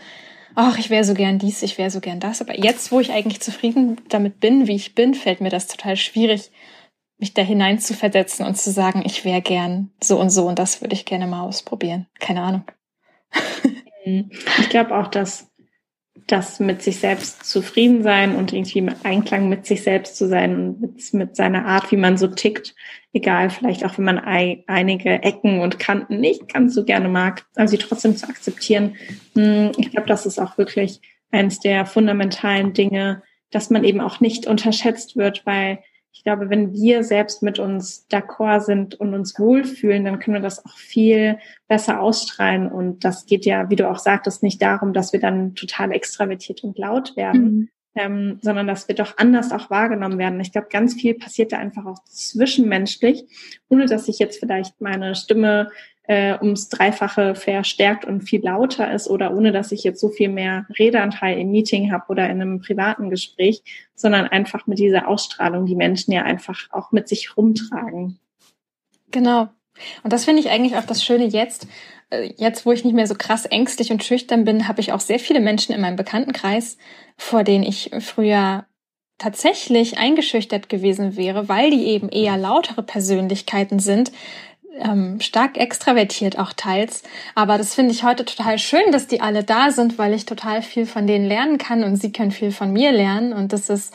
Ach, ich wäre so gern dies, ich wäre so gern das. Aber jetzt, wo ich eigentlich zufrieden damit bin, wie ich bin, fällt mir das total schwierig, mich da hinein zu versetzen und zu sagen, ich wäre gern so und so und das würde ich gerne mal ausprobieren. Keine Ahnung. *laughs* Ich glaube auch, dass das mit sich selbst zufrieden sein und irgendwie im Einklang mit sich selbst zu sein und mit, mit seiner Art, wie man so tickt, egal, vielleicht auch wenn man ein, einige Ecken und Kanten nicht ganz so gerne mag, aber sie trotzdem zu akzeptieren. Hm, ich glaube, das ist auch wirklich eines der fundamentalen Dinge, dass man eben auch nicht unterschätzt wird, weil ich glaube, wenn wir selbst mit uns d'accord sind und uns wohlfühlen, dann können wir das auch viel besser ausstrahlen. Und das geht ja, wie du auch sagtest, nicht darum, dass wir dann total extravertiert und laut werden, mhm. ähm, sondern dass wir doch anders auch wahrgenommen werden. Ich glaube, ganz viel passiert da einfach auch zwischenmenschlich, ohne dass ich jetzt vielleicht meine Stimme äh, ums Dreifache verstärkt und viel lauter ist oder ohne dass ich jetzt so viel mehr Redeanteil im Meeting habe oder in einem privaten Gespräch, sondern einfach mit dieser Ausstrahlung, die Menschen ja einfach auch mit sich rumtragen. Genau. Und das finde ich eigentlich auch das Schöne jetzt. Äh, jetzt, wo ich nicht mehr so krass ängstlich und schüchtern bin, habe ich auch sehr viele Menschen in meinem Bekanntenkreis, vor denen ich früher tatsächlich eingeschüchtert gewesen wäre, weil die eben eher lautere Persönlichkeiten sind, ähm, stark extravertiert auch teils. Aber das finde ich heute total schön, dass die alle da sind, weil ich total viel von denen lernen kann und sie können viel von mir lernen. Und das ist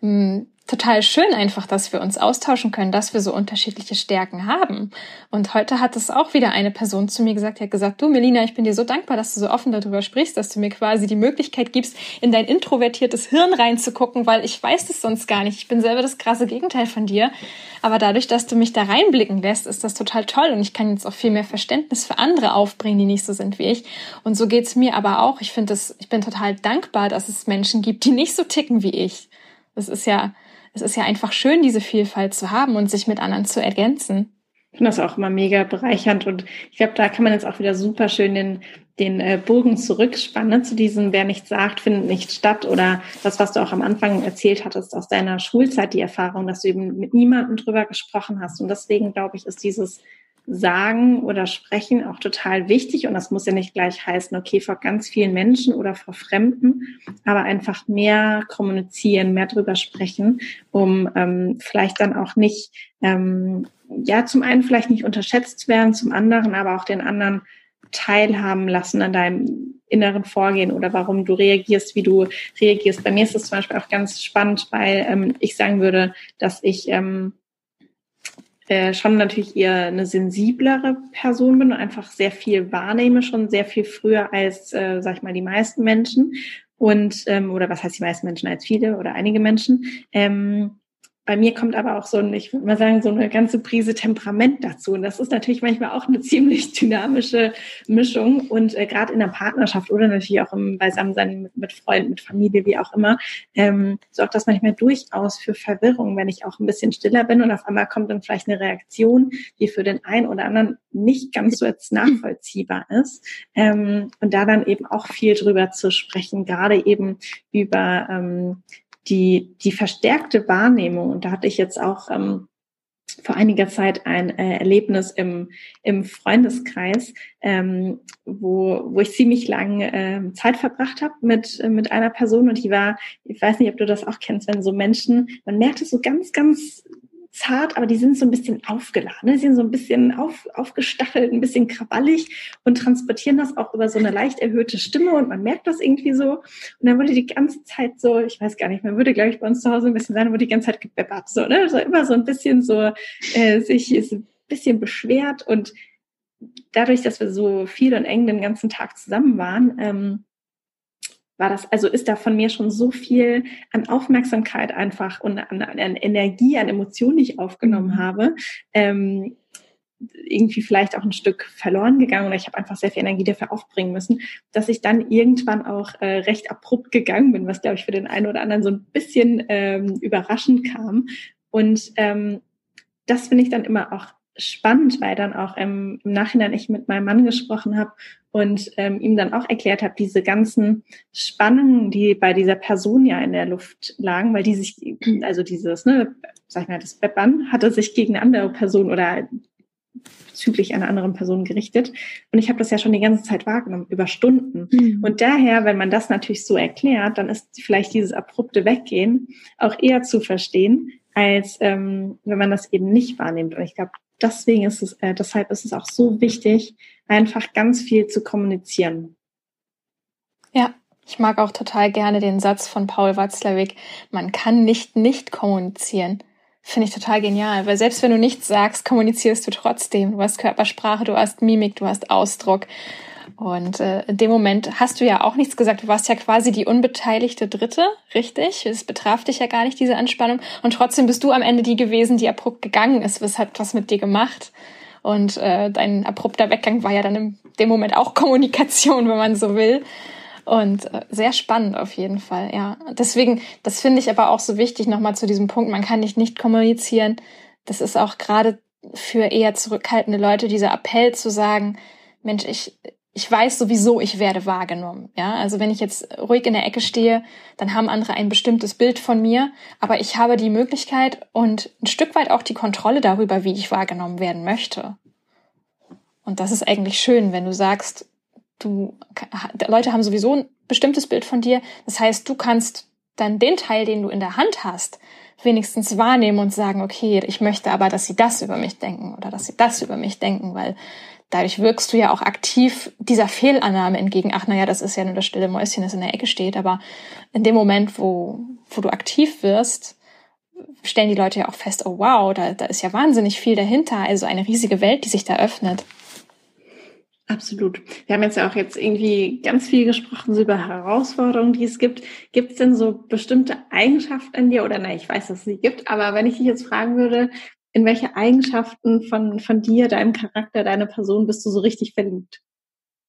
mh, total schön einfach, dass wir uns austauschen können, dass wir so unterschiedliche Stärken haben. Und heute hat es auch wieder eine Person zu mir gesagt, die hat gesagt, du Melina, ich bin dir so dankbar, dass du so offen darüber sprichst, dass du mir quasi die Möglichkeit gibst, in dein introvertiertes Hirn reinzugucken, weil ich weiß das sonst gar nicht. Ich bin selber das krasse Gegenteil von dir. Aber dadurch, dass du mich da reinblicken lässt, ist das total toll und ich kann jetzt auch viel mehr Verständnis für andere aufbringen, die nicht so sind wie ich. Und so geht's mir aber auch. Ich finde das, ich bin total dankbar, dass es Menschen gibt, die nicht so ticken wie ich. Das ist ja, es ist ja einfach schön, diese Vielfalt zu haben und sich mit anderen zu ergänzen. Ich finde das auch immer mega bereichernd und ich glaube, da kann man jetzt auch wieder super schön den, den äh, Bogen zurückspannen zu diesem, wer nichts sagt, findet nicht statt oder das, was du auch am Anfang erzählt hattest aus deiner Schulzeit, die Erfahrung, dass du eben mit niemandem drüber gesprochen hast und deswegen glaube ich, ist dieses Sagen oder Sprechen auch total wichtig. Und das muss ja nicht gleich heißen, okay, vor ganz vielen Menschen oder vor Fremden, aber einfach mehr kommunizieren, mehr drüber sprechen, um ähm, vielleicht dann auch nicht, ähm, ja, zum einen vielleicht nicht unterschätzt werden, zum anderen aber auch den anderen teilhaben lassen an deinem inneren Vorgehen oder warum du reagierst, wie du reagierst. Bei mir ist es zum Beispiel auch ganz spannend, weil ähm, ich sagen würde, dass ich ähm, äh, schon natürlich eher eine sensiblere Person bin und einfach sehr viel wahrnehme, schon sehr viel früher als, äh, sag ich mal, die meisten Menschen. Und, ähm, oder was heißt die meisten Menschen als viele oder einige Menschen. Ähm, bei mir kommt aber auch so ein, ich würde mal sagen, so eine ganze Prise Temperament dazu. Und das ist natürlich manchmal auch eine *laughs* ziemlich dynamische Mischung. Und äh, gerade in der Partnerschaft oder natürlich auch im Beisammensein mit, mit Freunden, mit Familie, wie auch immer, ähm, sorgt das manchmal durchaus für Verwirrung, wenn ich auch ein bisschen stiller bin und auf einmal kommt dann vielleicht eine Reaktion, die für den einen oder anderen nicht ganz so jetzt nachvollziehbar ist. Ähm, und da dann eben auch viel drüber zu sprechen, gerade eben über ähm, die, die verstärkte Wahrnehmung, und da hatte ich jetzt auch ähm, vor einiger Zeit ein äh, Erlebnis im, im Freundeskreis, ähm, wo, wo ich ziemlich lange äh, Zeit verbracht habe mit, äh, mit einer Person. Und die war, ich weiß nicht, ob du das auch kennst, wenn so Menschen, man merkt es so ganz, ganz zart, aber die sind so ein bisschen aufgeladen. Ne? Die sind so ein bisschen auf, aufgestachelt, ein bisschen kraballig und transportieren das auch über so eine leicht erhöhte Stimme und man merkt das irgendwie so. Und dann wurde die ganze Zeit so, ich weiß gar nicht, man würde, glaube ich, bei uns zu Hause ein bisschen sein, wurde die ganze Zeit gebeppert. So, ne? so immer so ein bisschen so äh, sich ist ein bisschen beschwert und dadurch, dass wir so viel und eng den ganzen Tag zusammen waren, ähm, war das, also ist da von mir schon so viel an Aufmerksamkeit einfach und an, an Energie, an Emotionen, die ich aufgenommen mhm. habe, ähm, irgendwie vielleicht auch ein Stück verloren gegangen oder ich habe einfach sehr viel Energie dafür aufbringen müssen, dass ich dann irgendwann auch äh, recht abrupt gegangen bin, was glaube ich für den einen oder anderen so ein bisschen ähm, überraschend kam. Und ähm, das finde ich dann immer auch spannend, weil dann auch im, im Nachhinein ich mit meinem Mann gesprochen habe und ähm, ihm dann auch erklärt habe, diese ganzen Spannungen, die bei dieser Person ja in der Luft lagen, weil die sich, also dieses, ne, sag ich mal, das Beppern hatte sich gegen eine andere Person oder bezüglich einer anderen Person gerichtet. Und ich habe das ja schon die ganze Zeit wahrgenommen, über Stunden. Mhm. Und daher, wenn man das natürlich so erklärt, dann ist vielleicht dieses abrupte Weggehen auch eher zu verstehen, als ähm, wenn man das eben nicht wahrnimmt. Und ich glaube, deswegen ist es, äh, deshalb ist es auch so wichtig, einfach ganz viel zu kommunizieren. Ja, ich mag auch total gerne den Satz von Paul Watzlawick, man kann nicht nicht kommunizieren. Finde ich total genial, weil selbst wenn du nichts sagst, kommunizierst du trotzdem. Du hast Körpersprache, du hast Mimik, du hast Ausdruck. Und äh, in dem Moment hast du ja auch nichts gesagt. Du warst ja quasi die unbeteiligte Dritte, richtig? Es betraf dich ja gar nicht, diese Anspannung. Und trotzdem bist du am Ende die gewesen, die abrupt gegangen ist. Was hat was mit dir gemacht? Und äh, dein abrupter Weggang war ja dann in dem Moment auch Kommunikation, wenn man so will. Und äh, sehr spannend auf jeden Fall, ja. Deswegen, das finde ich aber auch so wichtig, nochmal zu diesem Punkt, man kann nicht nicht kommunizieren. Das ist auch gerade für eher zurückhaltende Leute dieser Appell zu sagen, Mensch, ich, ich weiß sowieso, ich werde wahrgenommen. Ja, also wenn ich jetzt ruhig in der Ecke stehe, dann haben andere ein bestimmtes Bild von mir, aber ich habe die Möglichkeit und ein Stück weit auch die Kontrolle darüber, wie ich wahrgenommen werden möchte. Und das ist eigentlich schön, wenn du sagst, du, Leute haben sowieso ein bestimmtes Bild von dir. Das heißt, du kannst dann den Teil, den du in der Hand hast, wenigstens wahrnehmen und sagen, okay, ich möchte aber, dass sie das über mich denken oder dass sie das über mich denken, weil dadurch wirkst du ja auch aktiv dieser Fehlannahme entgegen. Ach, naja, das ist ja nur das stille Mäuschen, das in der Ecke steht. Aber in dem Moment, wo, wo du aktiv wirst, stellen die Leute ja auch fest, oh wow, da, da ist ja wahnsinnig viel dahinter. Also eine riesige Welt, die sich da öffnet. Absolut. Wir haben jetzt ja auch jetzt irgendwie ganz viel gesprochen so über Herausforderungen, die es gibt. Gibt es denn so bestimmte Eigenschaften an dir oder nein, ich weiß, dass es sie gibt, aber wenn ich dich jetzt fragen würde, in welche Eigenschaften von, von dir, deinem Charakter, deiner Person bist du so richtig verliebt?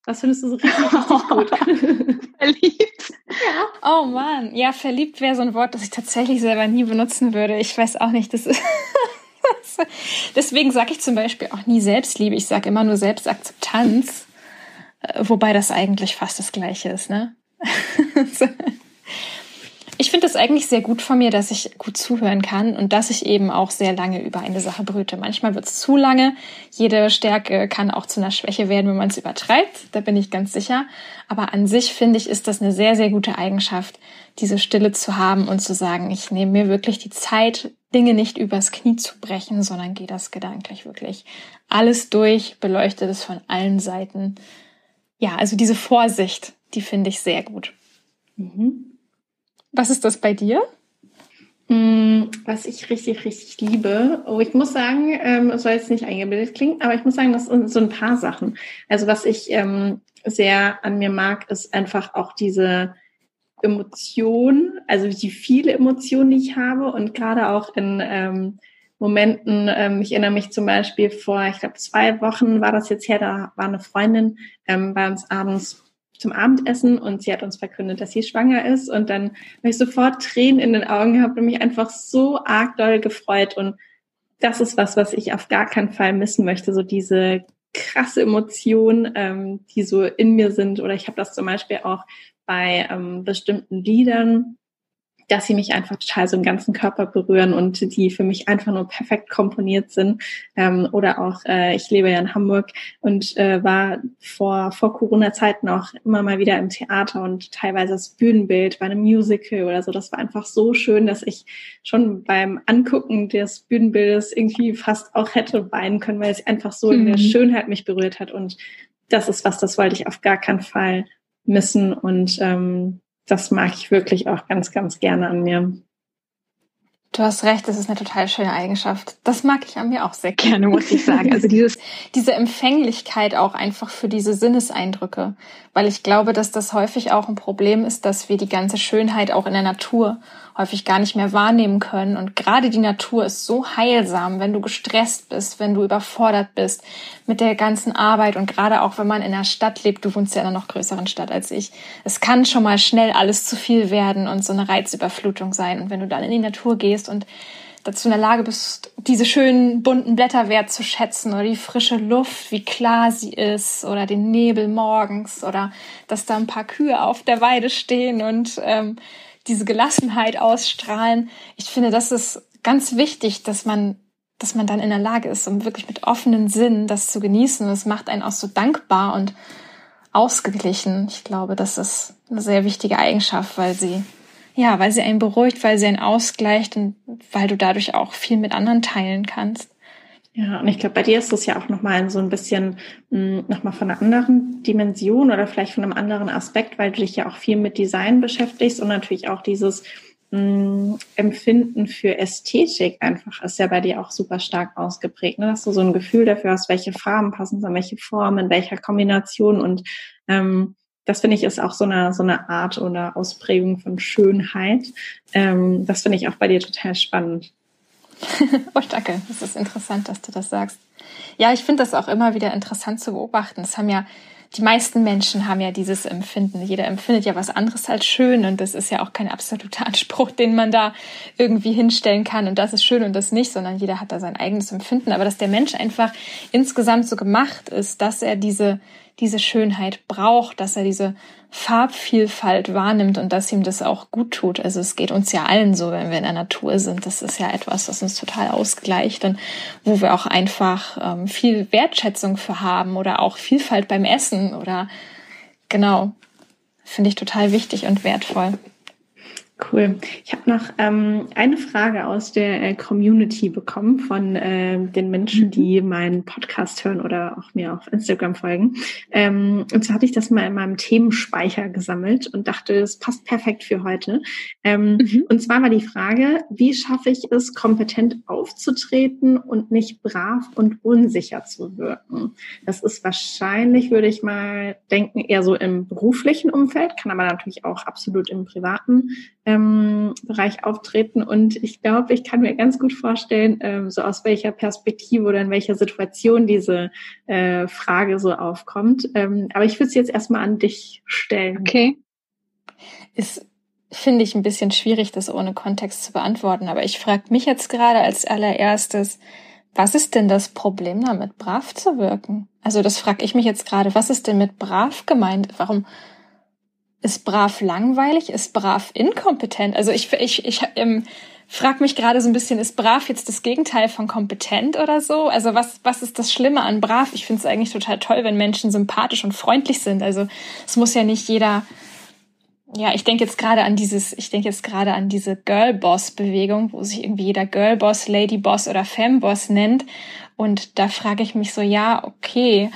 Was findest du so richtig, richtig gut? *laughs* verliebt? Ja. Oh man, ja, verliebt wäre so ein Wort, das ich tatsächlich selber nie benutzen würde. Ich weiß auch nicht, das ist *laughs* Deswegen sage ich zum Beispiel auch nie Selbstliebe. Ich sage immer nur Selbstakzeptanz, äh, wobei das eigentlich fast das Gleiche ist. Ne? *laughs* ich finde es eigentlich sehr gut von mir, dass ich gut zuhören kann und dass ich eben auch sehr lange über eine Sache brüte. Manchmal wird es zu lange. Jede Stärke kann auch zu einer Schwäche werden, wenn man es übertreibt. Da bin ich ganz sicher. Aber an sich finde ich, ist das eine sehr, sehr gute Eigenschaft, diese Stille zu haben und zu sagen, ich nehme mir wirklich die Zeit, Dinge nicht übers Knie zu brechen, sondern gehe das gedanklich wirklich alles durch, beleuchte das von allen Seiten. Ja, also diese Vorsicht, die finde ich sehr gut. Mhm. Was ist das bei dir? Mm, was ich richtig, richtig liebe. Oh, ich muss sagen, ähm, es soll jetzt nicht eingebildet klingen, aber ich muss sagen, das sind so ein paar Sachen. Also was ich ähm, sehr an mir mag, ist einfach auch diese Emotionen, also die viele Emotionen, die ich habe und gerade auch in ähm, Momenten, ähm, ich erinnere mich zum Beispiel vor, ich glaube, zwei Wochen war das jetzt her, da war eine Freundin ähm, bei uns abends zum Abendessen und sie hat uns verkündet, dass sie schwanger ist. Und dann habe ich sofort Tränen in den Augen gehabt und mich einfach so arg doll gefreut. Und das ist was, was ich auf gar keinen Fall missen möchte, so diese krasse Emotionen, ähm, die so in mir sind. Oder ich habe das zum Beispiel auch bei ähm, bestimmten Liedern, dass sie mich einfach total so im ganzen Körper berühren und die für mich einfach nur perfekt komponiert sind. Ähm, oder auch, äh, ich lebe ja in Hamburg und äh, war vor, vor Corona-Zeiten auch immer mal wieder im Theater und teilweise das Bühnenbild bei einem Musical oder so. Das war einfach so schön, dass ich schon beim Angucken des Bühnenbildes irgendwie fast auch hätte weinen können, weil es einfach so mhm. in der mhm. Schönheit mich berührt hat. Und das ist was, das wollte ich auf gar keinen Fall missen und ähm, das mag ich wirklich auch ganz, ganz gerne an mir. Du hast recht, das ist eine total schöne Eigenschaft. Das mag ich an mir auch sehr gerne, muss ich sagen. *laughs* Also dieses, diese Empfänglichkeit auch einfach für diese Sinneseindrücke. Weil ich glaube, dass das häufig auch ein Problem ist, dass wir die ganze Schönheit auch in der Natur häufig gar nicht mehr wahrnehmen können. Und gerade die Natur ist so heilsam, wenn du gestresst bist, wenn du überfordert bist mit der ganzen Arbeit und gerade auch wenn man in einer Stadt lebt, du wohnst ja in einer noch größeren Stadt als ich. Es kann schon mal schnell alles zu viel werden und so eine Reizüberflutung sein. Und wenn du dann in die Natur gehst und dazu in der Lage bist, diese schönen bunten Blätter wertzuschätzen oder die frische Luft, wie klar sie ist oder den Nebel morgens oder dass da ein paar Kühe auf der Weide stehen und ähm, diese Gelassenheit ausstrahlen. Ich finde, das ist ganz wichtig, dass man, dass man dann in der Lage ist, um wirklich mit offenen Sinn das zu genießen. Das macht einen auch so dankbar und ausgeglichen. Ich glaube, das ist eine sehr wichtige Eigenschaft, weil sie ja, weil sie einen beruhigt, weil sie einen ausgleicht und weil du dadurch auch viel mit anderen teilen kannst. Ja, und ich glaube, bei dir ist das ja auch nochmal so ein bisschen hm, nochmal von einer anderen Dimension oder vielleicht von einem anderen Aspekt, weil du dich ja auch viel mit Design beschäftigst und natürlich auch dieses mh, hm, Empfinden für Ästhetik einfach ist ja bei dir auch super stark ausgeprägt, ne? dass du so ein Gefühl dafür hast, welche Farben passen an welche Formen, in welcher Kombination und ähm, das finde ich ist auch so eine, so eine Art oder Ausprägung von Schönheit. Ähm, das finde ich auch bei dir total spannend. *laughs* oh, danke. Das ist interessant, dass du das sagst. Ja, ich finde das auch immer wieder interessant zu beobachten. Es haben ja die meisten Menschen haben ja dieses Empfinden. Jeder empfindet ja was anderes als schön und das ist ja auch kein absoluter *laughs* Anspruch, den man da irgendwie hinstellen kann und das ist schön und das nicht, sondern jeder hat da sein eigenes Empfinden. Aber dass der Mensch einfach insgesamt so gemacht ist, dass er diese diese Schönheit braucht, dass er diese Farbvielfalt wahrnimmt und dass ihm das auch gut tut. Also es geht uns ja allen so, wenn wir in der Natur sind. Das ist ja etwas, was uns total ausgleicht und wo wir auch einfach ähm, viel Wertschätzung für haben oder auch Vielfalt beim Essen oder genau, finde ich total wichtig und wertvoll. Cool. Ich habe noch ähm, eine Frage aus der äh, Community bekommen von äh, den Menschen, mhm. die meinen Podcast hören oder auch mir auf Instagram folgen. Ähm, und zwar hatte ich das mal in meinem Themenspeicher gesammelt und dachte, es passt perfekt für heute. Ähm, mhm. Und zwar war die Frage, wie schaffe ich es, kompetent aufzutreten und nicht brav und unsicher zu wirken? Das ist wahrscheinlich, würde ich mal denken, eher so im beruflichen Umfeld, kann aber natürlich auch absolut im privaten ähm, Bereich auftreten. Und ich glaube, ich kann mir ganz gut vorstellen, ähm, so aus welcher Perspektive oder in welcher Situation diese äh, Frage so aufkommt. Ähm, aber ich würde es jetzt erstmal an dich stellen. Okay. Ist finde ich ein bisschen schwierig, das ohne Kontext zu beantworten. Aber ich frage mich jetzt gerade als allererstes, was ist denn das Problem damit, brav zu wirken? Also das frage ich mich jetzt gerade. Was ist denn mit brav gemeint? Warum ist brav langweilig, ist brav inkompetent. Also ich, ich, ich ähm, frage mich gerade so ein bisschen, ist brav jetzt das Gegenteil von kompetent oder so? Also was, was ist das Schlimme an brav? Ich finde es eigentlich total toll, wenn Menschen sympathisch und freundlich sind. Also es muss ja nicht jeder, ja, ich denke jetzt gerade an dieses, ich denke jetzt gerade an diese Girl-Boss-Bewegung, wo sich irgendwie jeder Girl-Boss, Lady-Boss oder Femme-Boss nennt. Und da frage ich mich so, ja, okay,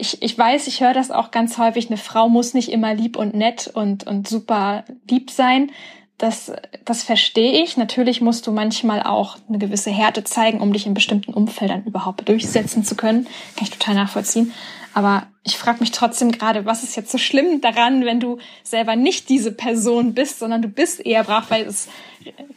ich, ich weiß, ich höre das auch ganz häufig, eine Frau muss nicht immer lieb und nett und, und super lieb sein. Das, das verstehe ich. Natürlich musst du manchmal auch eine gewisse Härte zeigen, um dich in bestimmten Umfeldern überhaupt durchsetzen zu können. Kann ich total nachvollziehen. Aber ich frage mich trotzdem gerade, was ist jetzt so schlimm daran, wenn du selber nicht diese Person bist, sondern du bist eher brav, weil es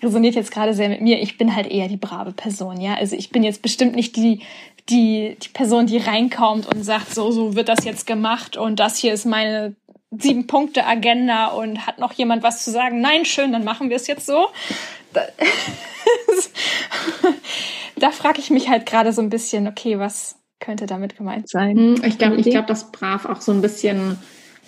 resoniert jetzt gerade sehr mit mir. Ich bin halt eher die brave Person, ja. Also ich bin jetzt bestimmt nicht die die, die Person, die reinkommt und sagt, so, so wird das jetzt gemacht und das hier ist meine sieben Punkte Agenda und hat noch jemand was zu sagen? Nein, schön, dann machen wir es jetzt so. Da, *laughs* da frage ich mich halt gerade so ein bisschen, okay, was könnte damit gemeint sein? Hm, ich glaube, ich glaube, dass brav auch so ein bisschen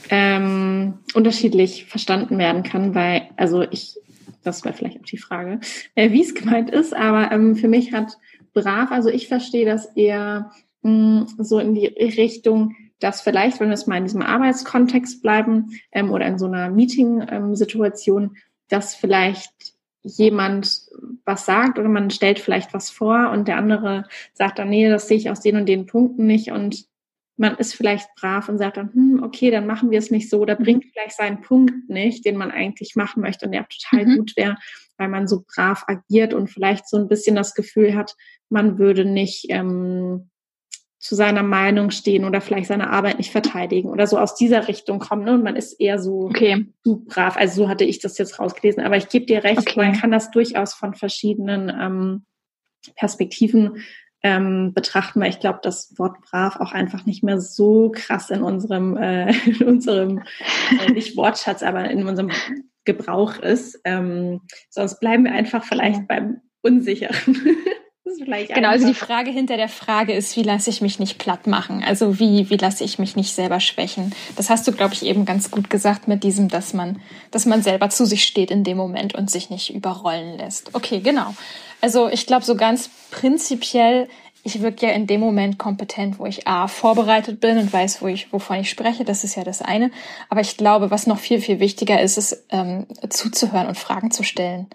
ähm, unterschiedlich verstanden werden kann, weil, also ich, das wäre vielleicht auch die Frage, äh, wie es gemeint ist, aber ähm, für mich hat brav. Also ich verstehe das eher mh, mm, so in die Richtung, dass vielleicht, wenn wir es mal in diesem Arbeitskontext bleiben ähm, oder in so einer Meeting-Situation, ähm, dass vielleicht jemand was sagt oder man stellt vielleicht was vor und der andere sagt dann, nee, das sehe ich aus den und den Punkten nicht und man ist vielleicht brav und sagt dann, hm, okay, dann machen wir es nicht so oder bringt vielleicht seinen Punkt nicht, den man eigentlich machen möchte und der total mhm. gut wäre, weil man so brav agiert und vielleicht so ein bisschen das Gefühl hat, man würde nicht ähm, zu seiner Meinung stehen oder vielleicht seine Arbeit nicht verteidigen oder so aus dieser Richtung kommen. Ne? Und man ist eher so okay. zu brav. Also so hatte ich das jetzt rausgelesen. Aber ich gebe dir recht, okay. man kann das durchaus von verschiedenen ähm, Perspektiven ähm, betrachten, weil ich glaube, das Wort brav auch einfach nicht mehr so krass in unserem, äh, *laughs* in unserem äh, nicht Wortschatz, aber in unserem Gebrauch ist. Ähm, sonst bleiben wir einfach vielleicht beim Unsicheren. *laughs* genau, also die Frage hinter der Frage ist, wie lasse ich mich nicht platt machen? Also wie, wie lasse ich mich nicht selber schwächen? Das hast du, glaube ich, eben ganz gut gesagt mit diesem, dass man, dass man selber zu sich steht in dem Moment und sich nicht überrollen lässt. Okay, genau. Also ich glaube, so ganz prinzipiell ich wirke ja in dem Moment kompetent, wo ich A, vorbereitet bin und weiß, wo ich, wovon ich spreche. Das ist ja das eine. Aber ich glaube, was noch viel, viel wichtiger ist, ist, ähm, zuzuhören und Fragen zu stellen.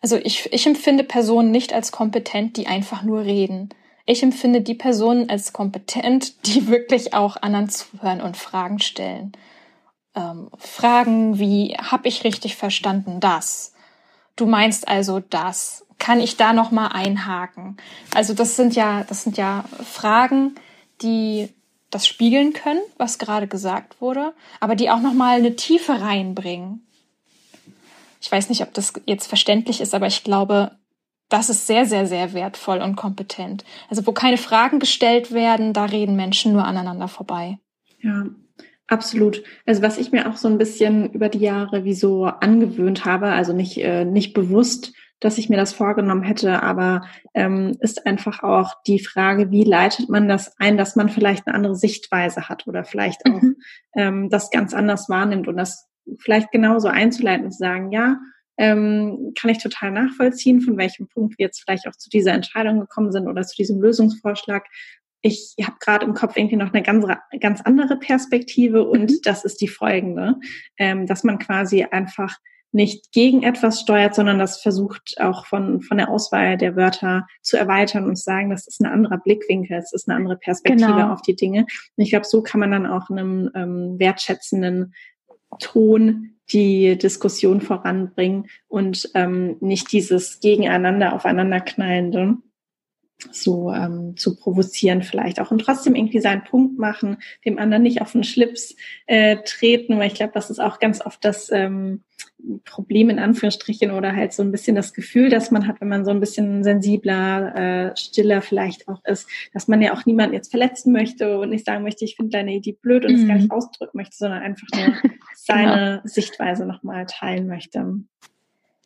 Also ich, ich empfinde Personen nicht als kompetent, die einfach nur reden. Ich empfinde die Personen als kompetent, die *laughs* wirklich auch anderen zuhören und Fragen stellen. Ähm, Fragen wie, hab ich richtig verstanden das? Du meinst also das? Kann ich da noch mal einhaken? Also das sind ja, das sind ja Fragen, die das spiegeln können, was gerade gesagt wurde, aber die auch noch mal eine Tiefe reinbringen. Ich weiß nicht, ob das jetzt verständlich ist, aber ich glaube, das ist sehr, sehr, sehr wertvoll und kompetent. Also wo keine Fragen gestellt werden, da reden Menschen nur aneinander vorbei. Ja, absolut. Also was ich mir auch so ein bisschen über die Jahre wie so angewöhnt habe, also nicht, äh, nicht bewusst, dass ich mir das vorgenommen hätte, aber ähm, ist einfach auch die Frage, wie leitet man das ein, dass man vielleicht eine andere Sichtweise hat oder vielleicht auch mhm. ähm, das ganz anders wahrnimmt und das vielleicht genauso einzuleiten und zu sagen, ja, ähm, kann ich total nachvollziehen, von welchem Punkt wir jetzt vielleicht auch zu dieser Entscheidung gekommen sind oder zu diesem Lösungsvorschlag. Ich habe gerade im Kopf irgendwie noch eine ganz, ganz andere Perspektive und mhm. das ist die folgende, ähm, dass man quasi einfach nicht gegen etwas steuert, sondern das versucht auch von, von der Auswahl der Wörter zu erweitern und zu sagen, das ist ein anderer Blickwinkel, es ist eine andere Perspektive genau. auf die Dinge. Und ich glaube, so kann man dann auch in einem ähm, wertschätzenden Ton die Diskussion voranbringen und ähm, nicht dieses Gegeneinander aufeinanderknallende so ähm, zu provozieren vielleicht auch und trotzdem irgendwie seinen Punkt machen, dem anderen nicht auf den Schlips äh, treten, weil ich glaube, das ist auch ganz oft das ähm, Problem in Anführungsstrichen oder halt so ein bisschen das Gefühl, dass man hat, wenn man so ein bisschen sensibler, äh, stiller vielleicht auch ist, dass man ja auch niemanden jetzt verletzen möchte und nicht sagen möchte, ich finde deine Idee blöd und es mhm. gar nicht ausdrücken möchte, sondern einfach nur *laughs* seine genau. Sichtweise nochmal teilen möchte.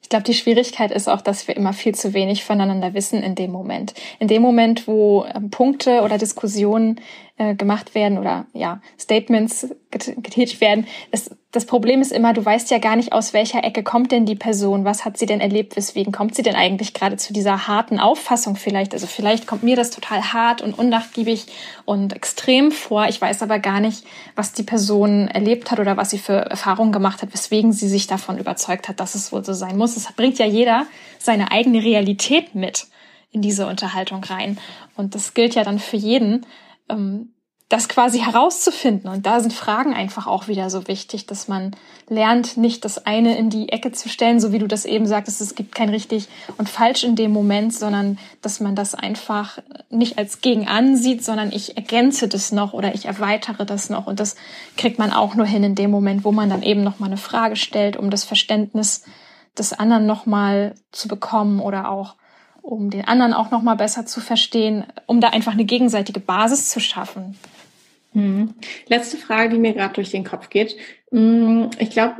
Ich glaube, die Schwierigkeit ist auch, dass wir immer viel zu wenig voneinander wissen in dem Moment. In dem Moment, wo ähm, Punkte oder Diskussionen äh, gemacht werden oder ja, Statements getätigt werden. Das, das Problem ist immer, du weißt ja gar nicht, aus welcher Ecke kommt denn die Person, was hat sie denn erlebt, weswegen kommt sie denn eigentlich gerade zu dieser harten Auffassung vielleicht. Also vielleicht kommt mir das total hart und unnachgiebig und extrem vor. Ich weiß aber gar nicht, was die Person erlebt hat oder was sie für Erfahrungen gemacht hat, weswegen sie sich davon überzeugt hat, dass es wohl so sein muss. Es bringt ja jeder seine eigene Realität mit in diese Unterhaltung rein. Und das gilt ja dann für jeden ähm, das quasi herauszufinden. Und da sind Fragen einfach auch wieder so wichtig, dass man lernt, nicht das eine in die Ecke zu stellen, so wie du das eben sagtest, es gibt kein richtig und falsch in dem Moment, sondern dass man das einfach nicht als gegen ansieht, sondern ich ergänze das noch oder ich erweitere das noch. Und das kriegt man auch nur hin in dem Moment, wo man dann eben nochmal eine Frage stellt, um das Verständnis des anderen nochmal zu bekommen oder auch um den anderen auch noch mal besser zu verstehen, um da einfach eine gegenseitige Basis zu schaffen. Hm. Letzte Frage, die mir gerade durch den Kopf geht. Hm, ich glaube,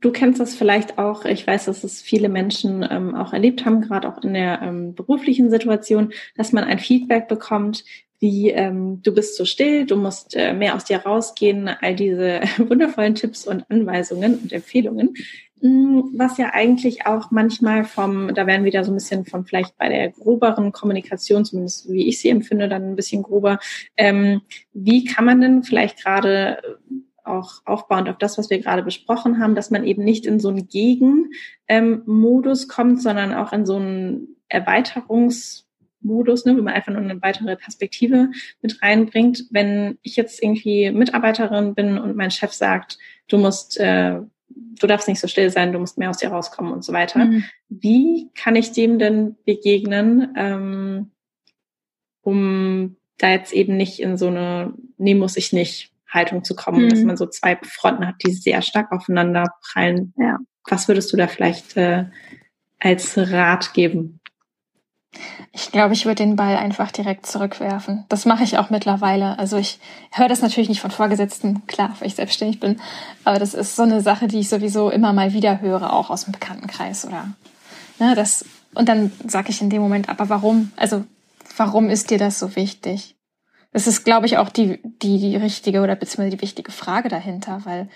du kennst das vielleicht auch. Ich weiß, dass es viele Menschen ähm, auch erlebt haben, gerade auch in der ähm, beruflichen Situation, dass man ein Feedback bekommt, wie ähm, du bist so still, du musst äh, mehr aus dir rausgehen, all diese *laughs* wundervollen Tipps und Anweisungen und Empfehlungen. Mm, was ja eigentlich auch manchmal vom, da werden wir wieder so ein bisschen von vielleicht bei der groberen Kommunikation, zumindest wie ich sie empfinde, dann ein bisschen grober. Ähm, wie kann man denn vielleicht gerade auch aufbauend auf das, was wir gerade besprochen haben, dass man eben nicht in so einen Gegenmodus ähm, kommt, sondern auch in so einen Erweiterungsmodus, ne, wo man einfach nur eine weitere Perspektive mit reinbringt. Wenn ich jetzt irgendwie Mitarbeiterin bin und mein Chef sagt, du musst äh, du darfst nicht so still sein, du musst mehr aus dir rauskommen und so weiter. Mhm. Wie kann ich dem denn begegnen, ähm, um da jetzt eben nicht in so eine, nee, muss ich nicht Haltung zu kommen, mhm. dass man so zwei Fronten hat, die sehr stark aufeinander prallen. Ja. Was würdest du da vielleicht äh, als Rat geben? Ich glaube, ich würde den Ball einfach direkt zurückwerfen. Das mache ich auch mittlerweile. Also ich höre das natürlich nicht von Vorgesetzten, klar, weil ich selbstständig bin. Aber das ist so eine Sache, die ich sowieso immer mal wieder höre, auch aus dem Bekanntenkreis oder ne, das. Und dann sage ich in dem Moment, aber warum? Also warum ist dir das so wichtig? Das ist, glaube ich, auch die, die, die richtige oder beziehungsweise die wichtige Frage dahinter, weil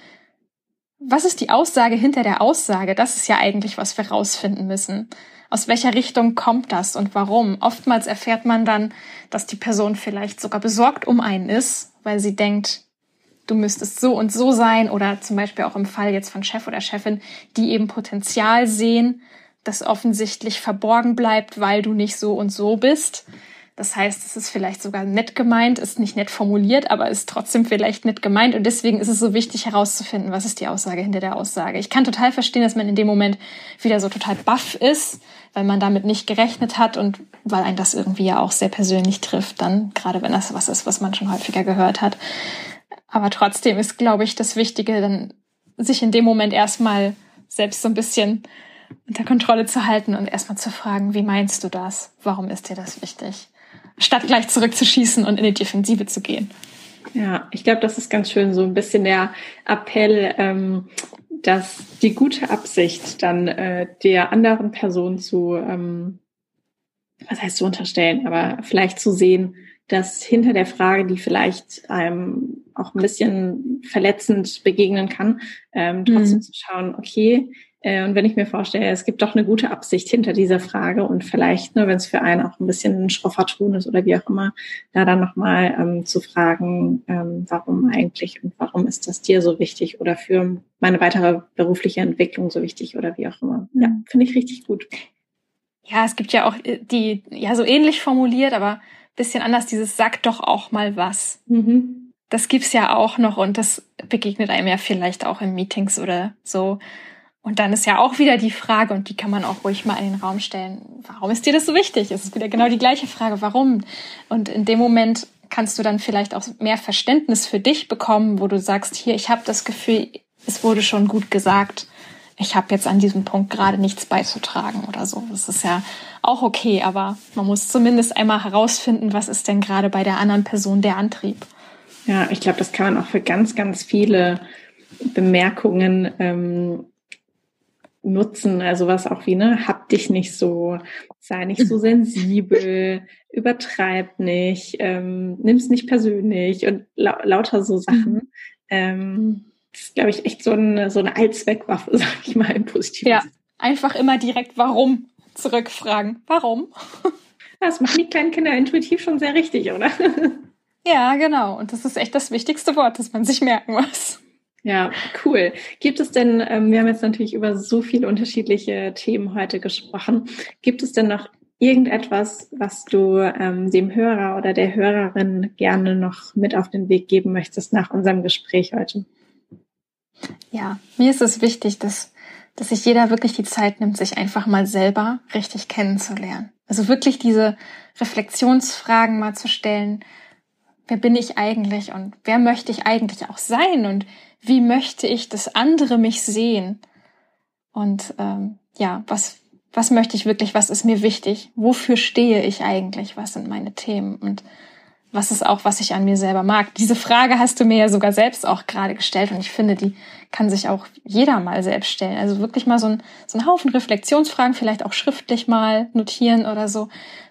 was ist die Aussage hinter der Aussage? Das ist ja eigentlich, was wir rausfinden müssen aus welcher Richtung kommt das und warum. Oftmals erfährt man dann, dass die Person vielleicht sogar besorgt um einen ist, weil sie denkt, du müsstest so und so sein oder zum Beispiel auch im Fall jetzt von Chef oder Chefin, die eben Potenzial sehen, das offensichtlich verborgen bleibt, weil du nicht so und so bist. Das heißt, es ist vielleicht sogar nett gemeint, ist nicht nett formuliert, aber ist trotzdem vielleicht nett gemeint. Und deswegen ist es so wichtig herauszufinden, was ist die Aussage hinter der Aussage. Ich kann total verstehen, dass man in dem Moment wieder so total baff ist, weil man damit nicht gerechnet hat und weil ein das irgendwie ja auch sehr persönlich trifft, dann, gerade wenn das was ist, was man schon häufiger gehört hat. Aber trotzdem ist, glaube ich, das Wichtige, dann sich in dem Moment erstmal selbst so ein bisschen unter Kontrolle zu halten und erstmal zu fragen, wie meinst du das? Warum ist dir das wichtig? Statt gleich zurückzuschießen und in die Defensive zu gehen. Ja, ich glaube, das ist ganz schön so ein bisschen der Appell, ähm, dass die gute Absicht dann äh, der anderen Person zu, ähm, was heißt zu unterstellen, aber vielleicht zu sehen, dass hinter der Frage, die vielleicht einem auch ein bisschen verletzend begegnen kann, ähm, trotzdem mhm. zu schauen, okay, und wenn ich mir vorstelle, es gibt doch eine gute Absicht hinter dieser Frage und vielleicht, ne, wenn es für einen auch ein bisschen ein schroffer Ton ist oder wie auch immer, da dann nochmal ähm, zu fragen, ähm, warum eigentlich und warum ist das dir so wichtig oder für meine weitere berufliche Entwicklung so wichtig oder wie auch immer. Ja, finde ich richtig gut. Ja, es gibt ja auch äh, die, ja, so ähnlich formuliert, aber bisschen anders, dieses sag doch auch mal was. Mhm. Das gibt's ja auch noch und das begegnet einem ja vielleicht auch in Meetings oder so und dann ist ja auch wieder die Frage, und die kann man auch ruhig mal in den Raum stellen, warum ist dir das so wichtig? Es ist wieder genau die gleiche Frage, warum? Und in dem Moment kannst du dann vielleicht auch mehr Verständnis für dich bekommen, wo du sagst, hier, ich habe das Gefühl, es wurde schon gut gesagt, ich habe jetzt an diesem Punkt gerade nichts beizutragen oder so. Das ist ja auch okay, aber man muss zumindest einmal herausfinden, was ist denn gerade bei der anderen Person der Antrieb. Ja, ich glaube, das kann man auch für ganz, ganz viele Bemerkungen ähm, nutzen, also was auch wie, ne, hab dich nicht so, sei nicht so *laughs* sensibel, übertreib nicht, ähm, nimm's nicht persönlich und la lauter so Sachen. Mhm. Ähm, das ist, glaube ich, echt so eine, so eine Allzweckwaffe, *laughs* sag ich mal, im Positiven. Ja, einfach immer direkt warum zurückfragen. Warum? *laughs* Das machen die kleinen Kinder intuitiv schon sehr richtig, oder? Ja, genau. Und das ist echt das wichtigste Wort, das man sich merken muss. Ja, cool. Gibt es denn, ähm, wir haben jetzt natürlich über so viele unterschiedliche Themen heute gesprochen, gibt es denn noch irgendetwas, was du ähm, dem Hörer oder der Hörerin gerne noch mit auf den Weg geben möchtest nach unserem Gespräch heute? Ja, mir ist es wichtig, dass, dass sich jeder wirklich die Zeit nimmt, sich einfach mal selber richtig kennenzulernen. Also wirklich diese Reflexionsfragen mal zu stellen. Wer bin ich eigentlich und wer möchte ich eigentlich auch sein und wie möchte ich, dass andere mich sehen? Und ähm, ja, was, was möchte ich wirklich, was ist mir wichtig? Wofür stehe ich eigentlich? Was sind meine Themen? Und was ist auch, was ich an mir selber mag? Diese Frage hast du mir ja sogar selbst auch gerade gestellt und ich finde, die kann sich auch jeder mal selbst stellen. Also wirklich mal so ein, so ein Haufen Reflexionsfragen, vielleicht auch schriftlich mal notieren oder so,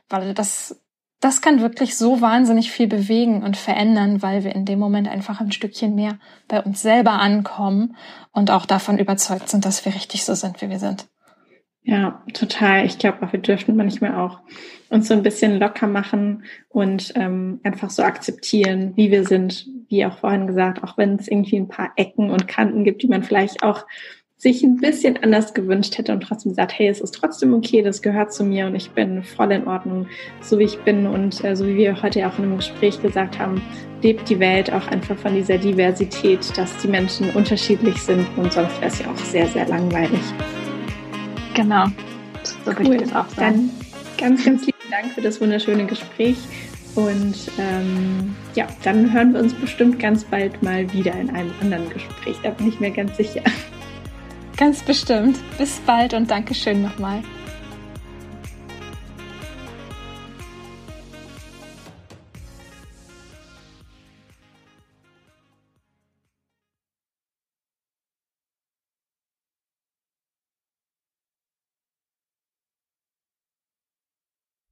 weil das das kann wirklich so wahnsinnig viel bewegen und verändern, weil wir in dem Moment einfach ein Stückchen mehr bei uns selber ankommen und auch davon überzeugt sind, dass wir richtig so sind, wie wir sind. Ja, total. Ich glaube, wir dürften manchmal auch uns so ein bisschen locker machen und ähm, einfach so akzeptieren, wie wir sind, wie auch vorhin gesagt, auch wenn es irgendwie ein paar Ecken und Kanten gibt, die man vielleicht auch sich ein bisschen anders gewünscht hätte und trotzdem gesagt, hey, es ist trotzdem okay, das gehört zu mir und ich bin voll in Ordnung, so wie ich bin und äh, so wie wir heute auch in einem Gespräch gesagt haben, lebt die Welt auch einfach von dieser Diversität, dass die Menschen unterschiedlich sind und sonst wäre es ja auch sehr, sehr langweilig. Genau, so cool. würde ich das auch sagen. Dann ganz, ganz lieben Dank für das wunderschöne Gespräch und ähm, ja, dann hören wir uns bestimmt ganz bald mal wieder in einem anderen Gespräch. Da bin ich mir ganz sicher. Ganz bestimmt. Bis bald und Dankeschön nochmal.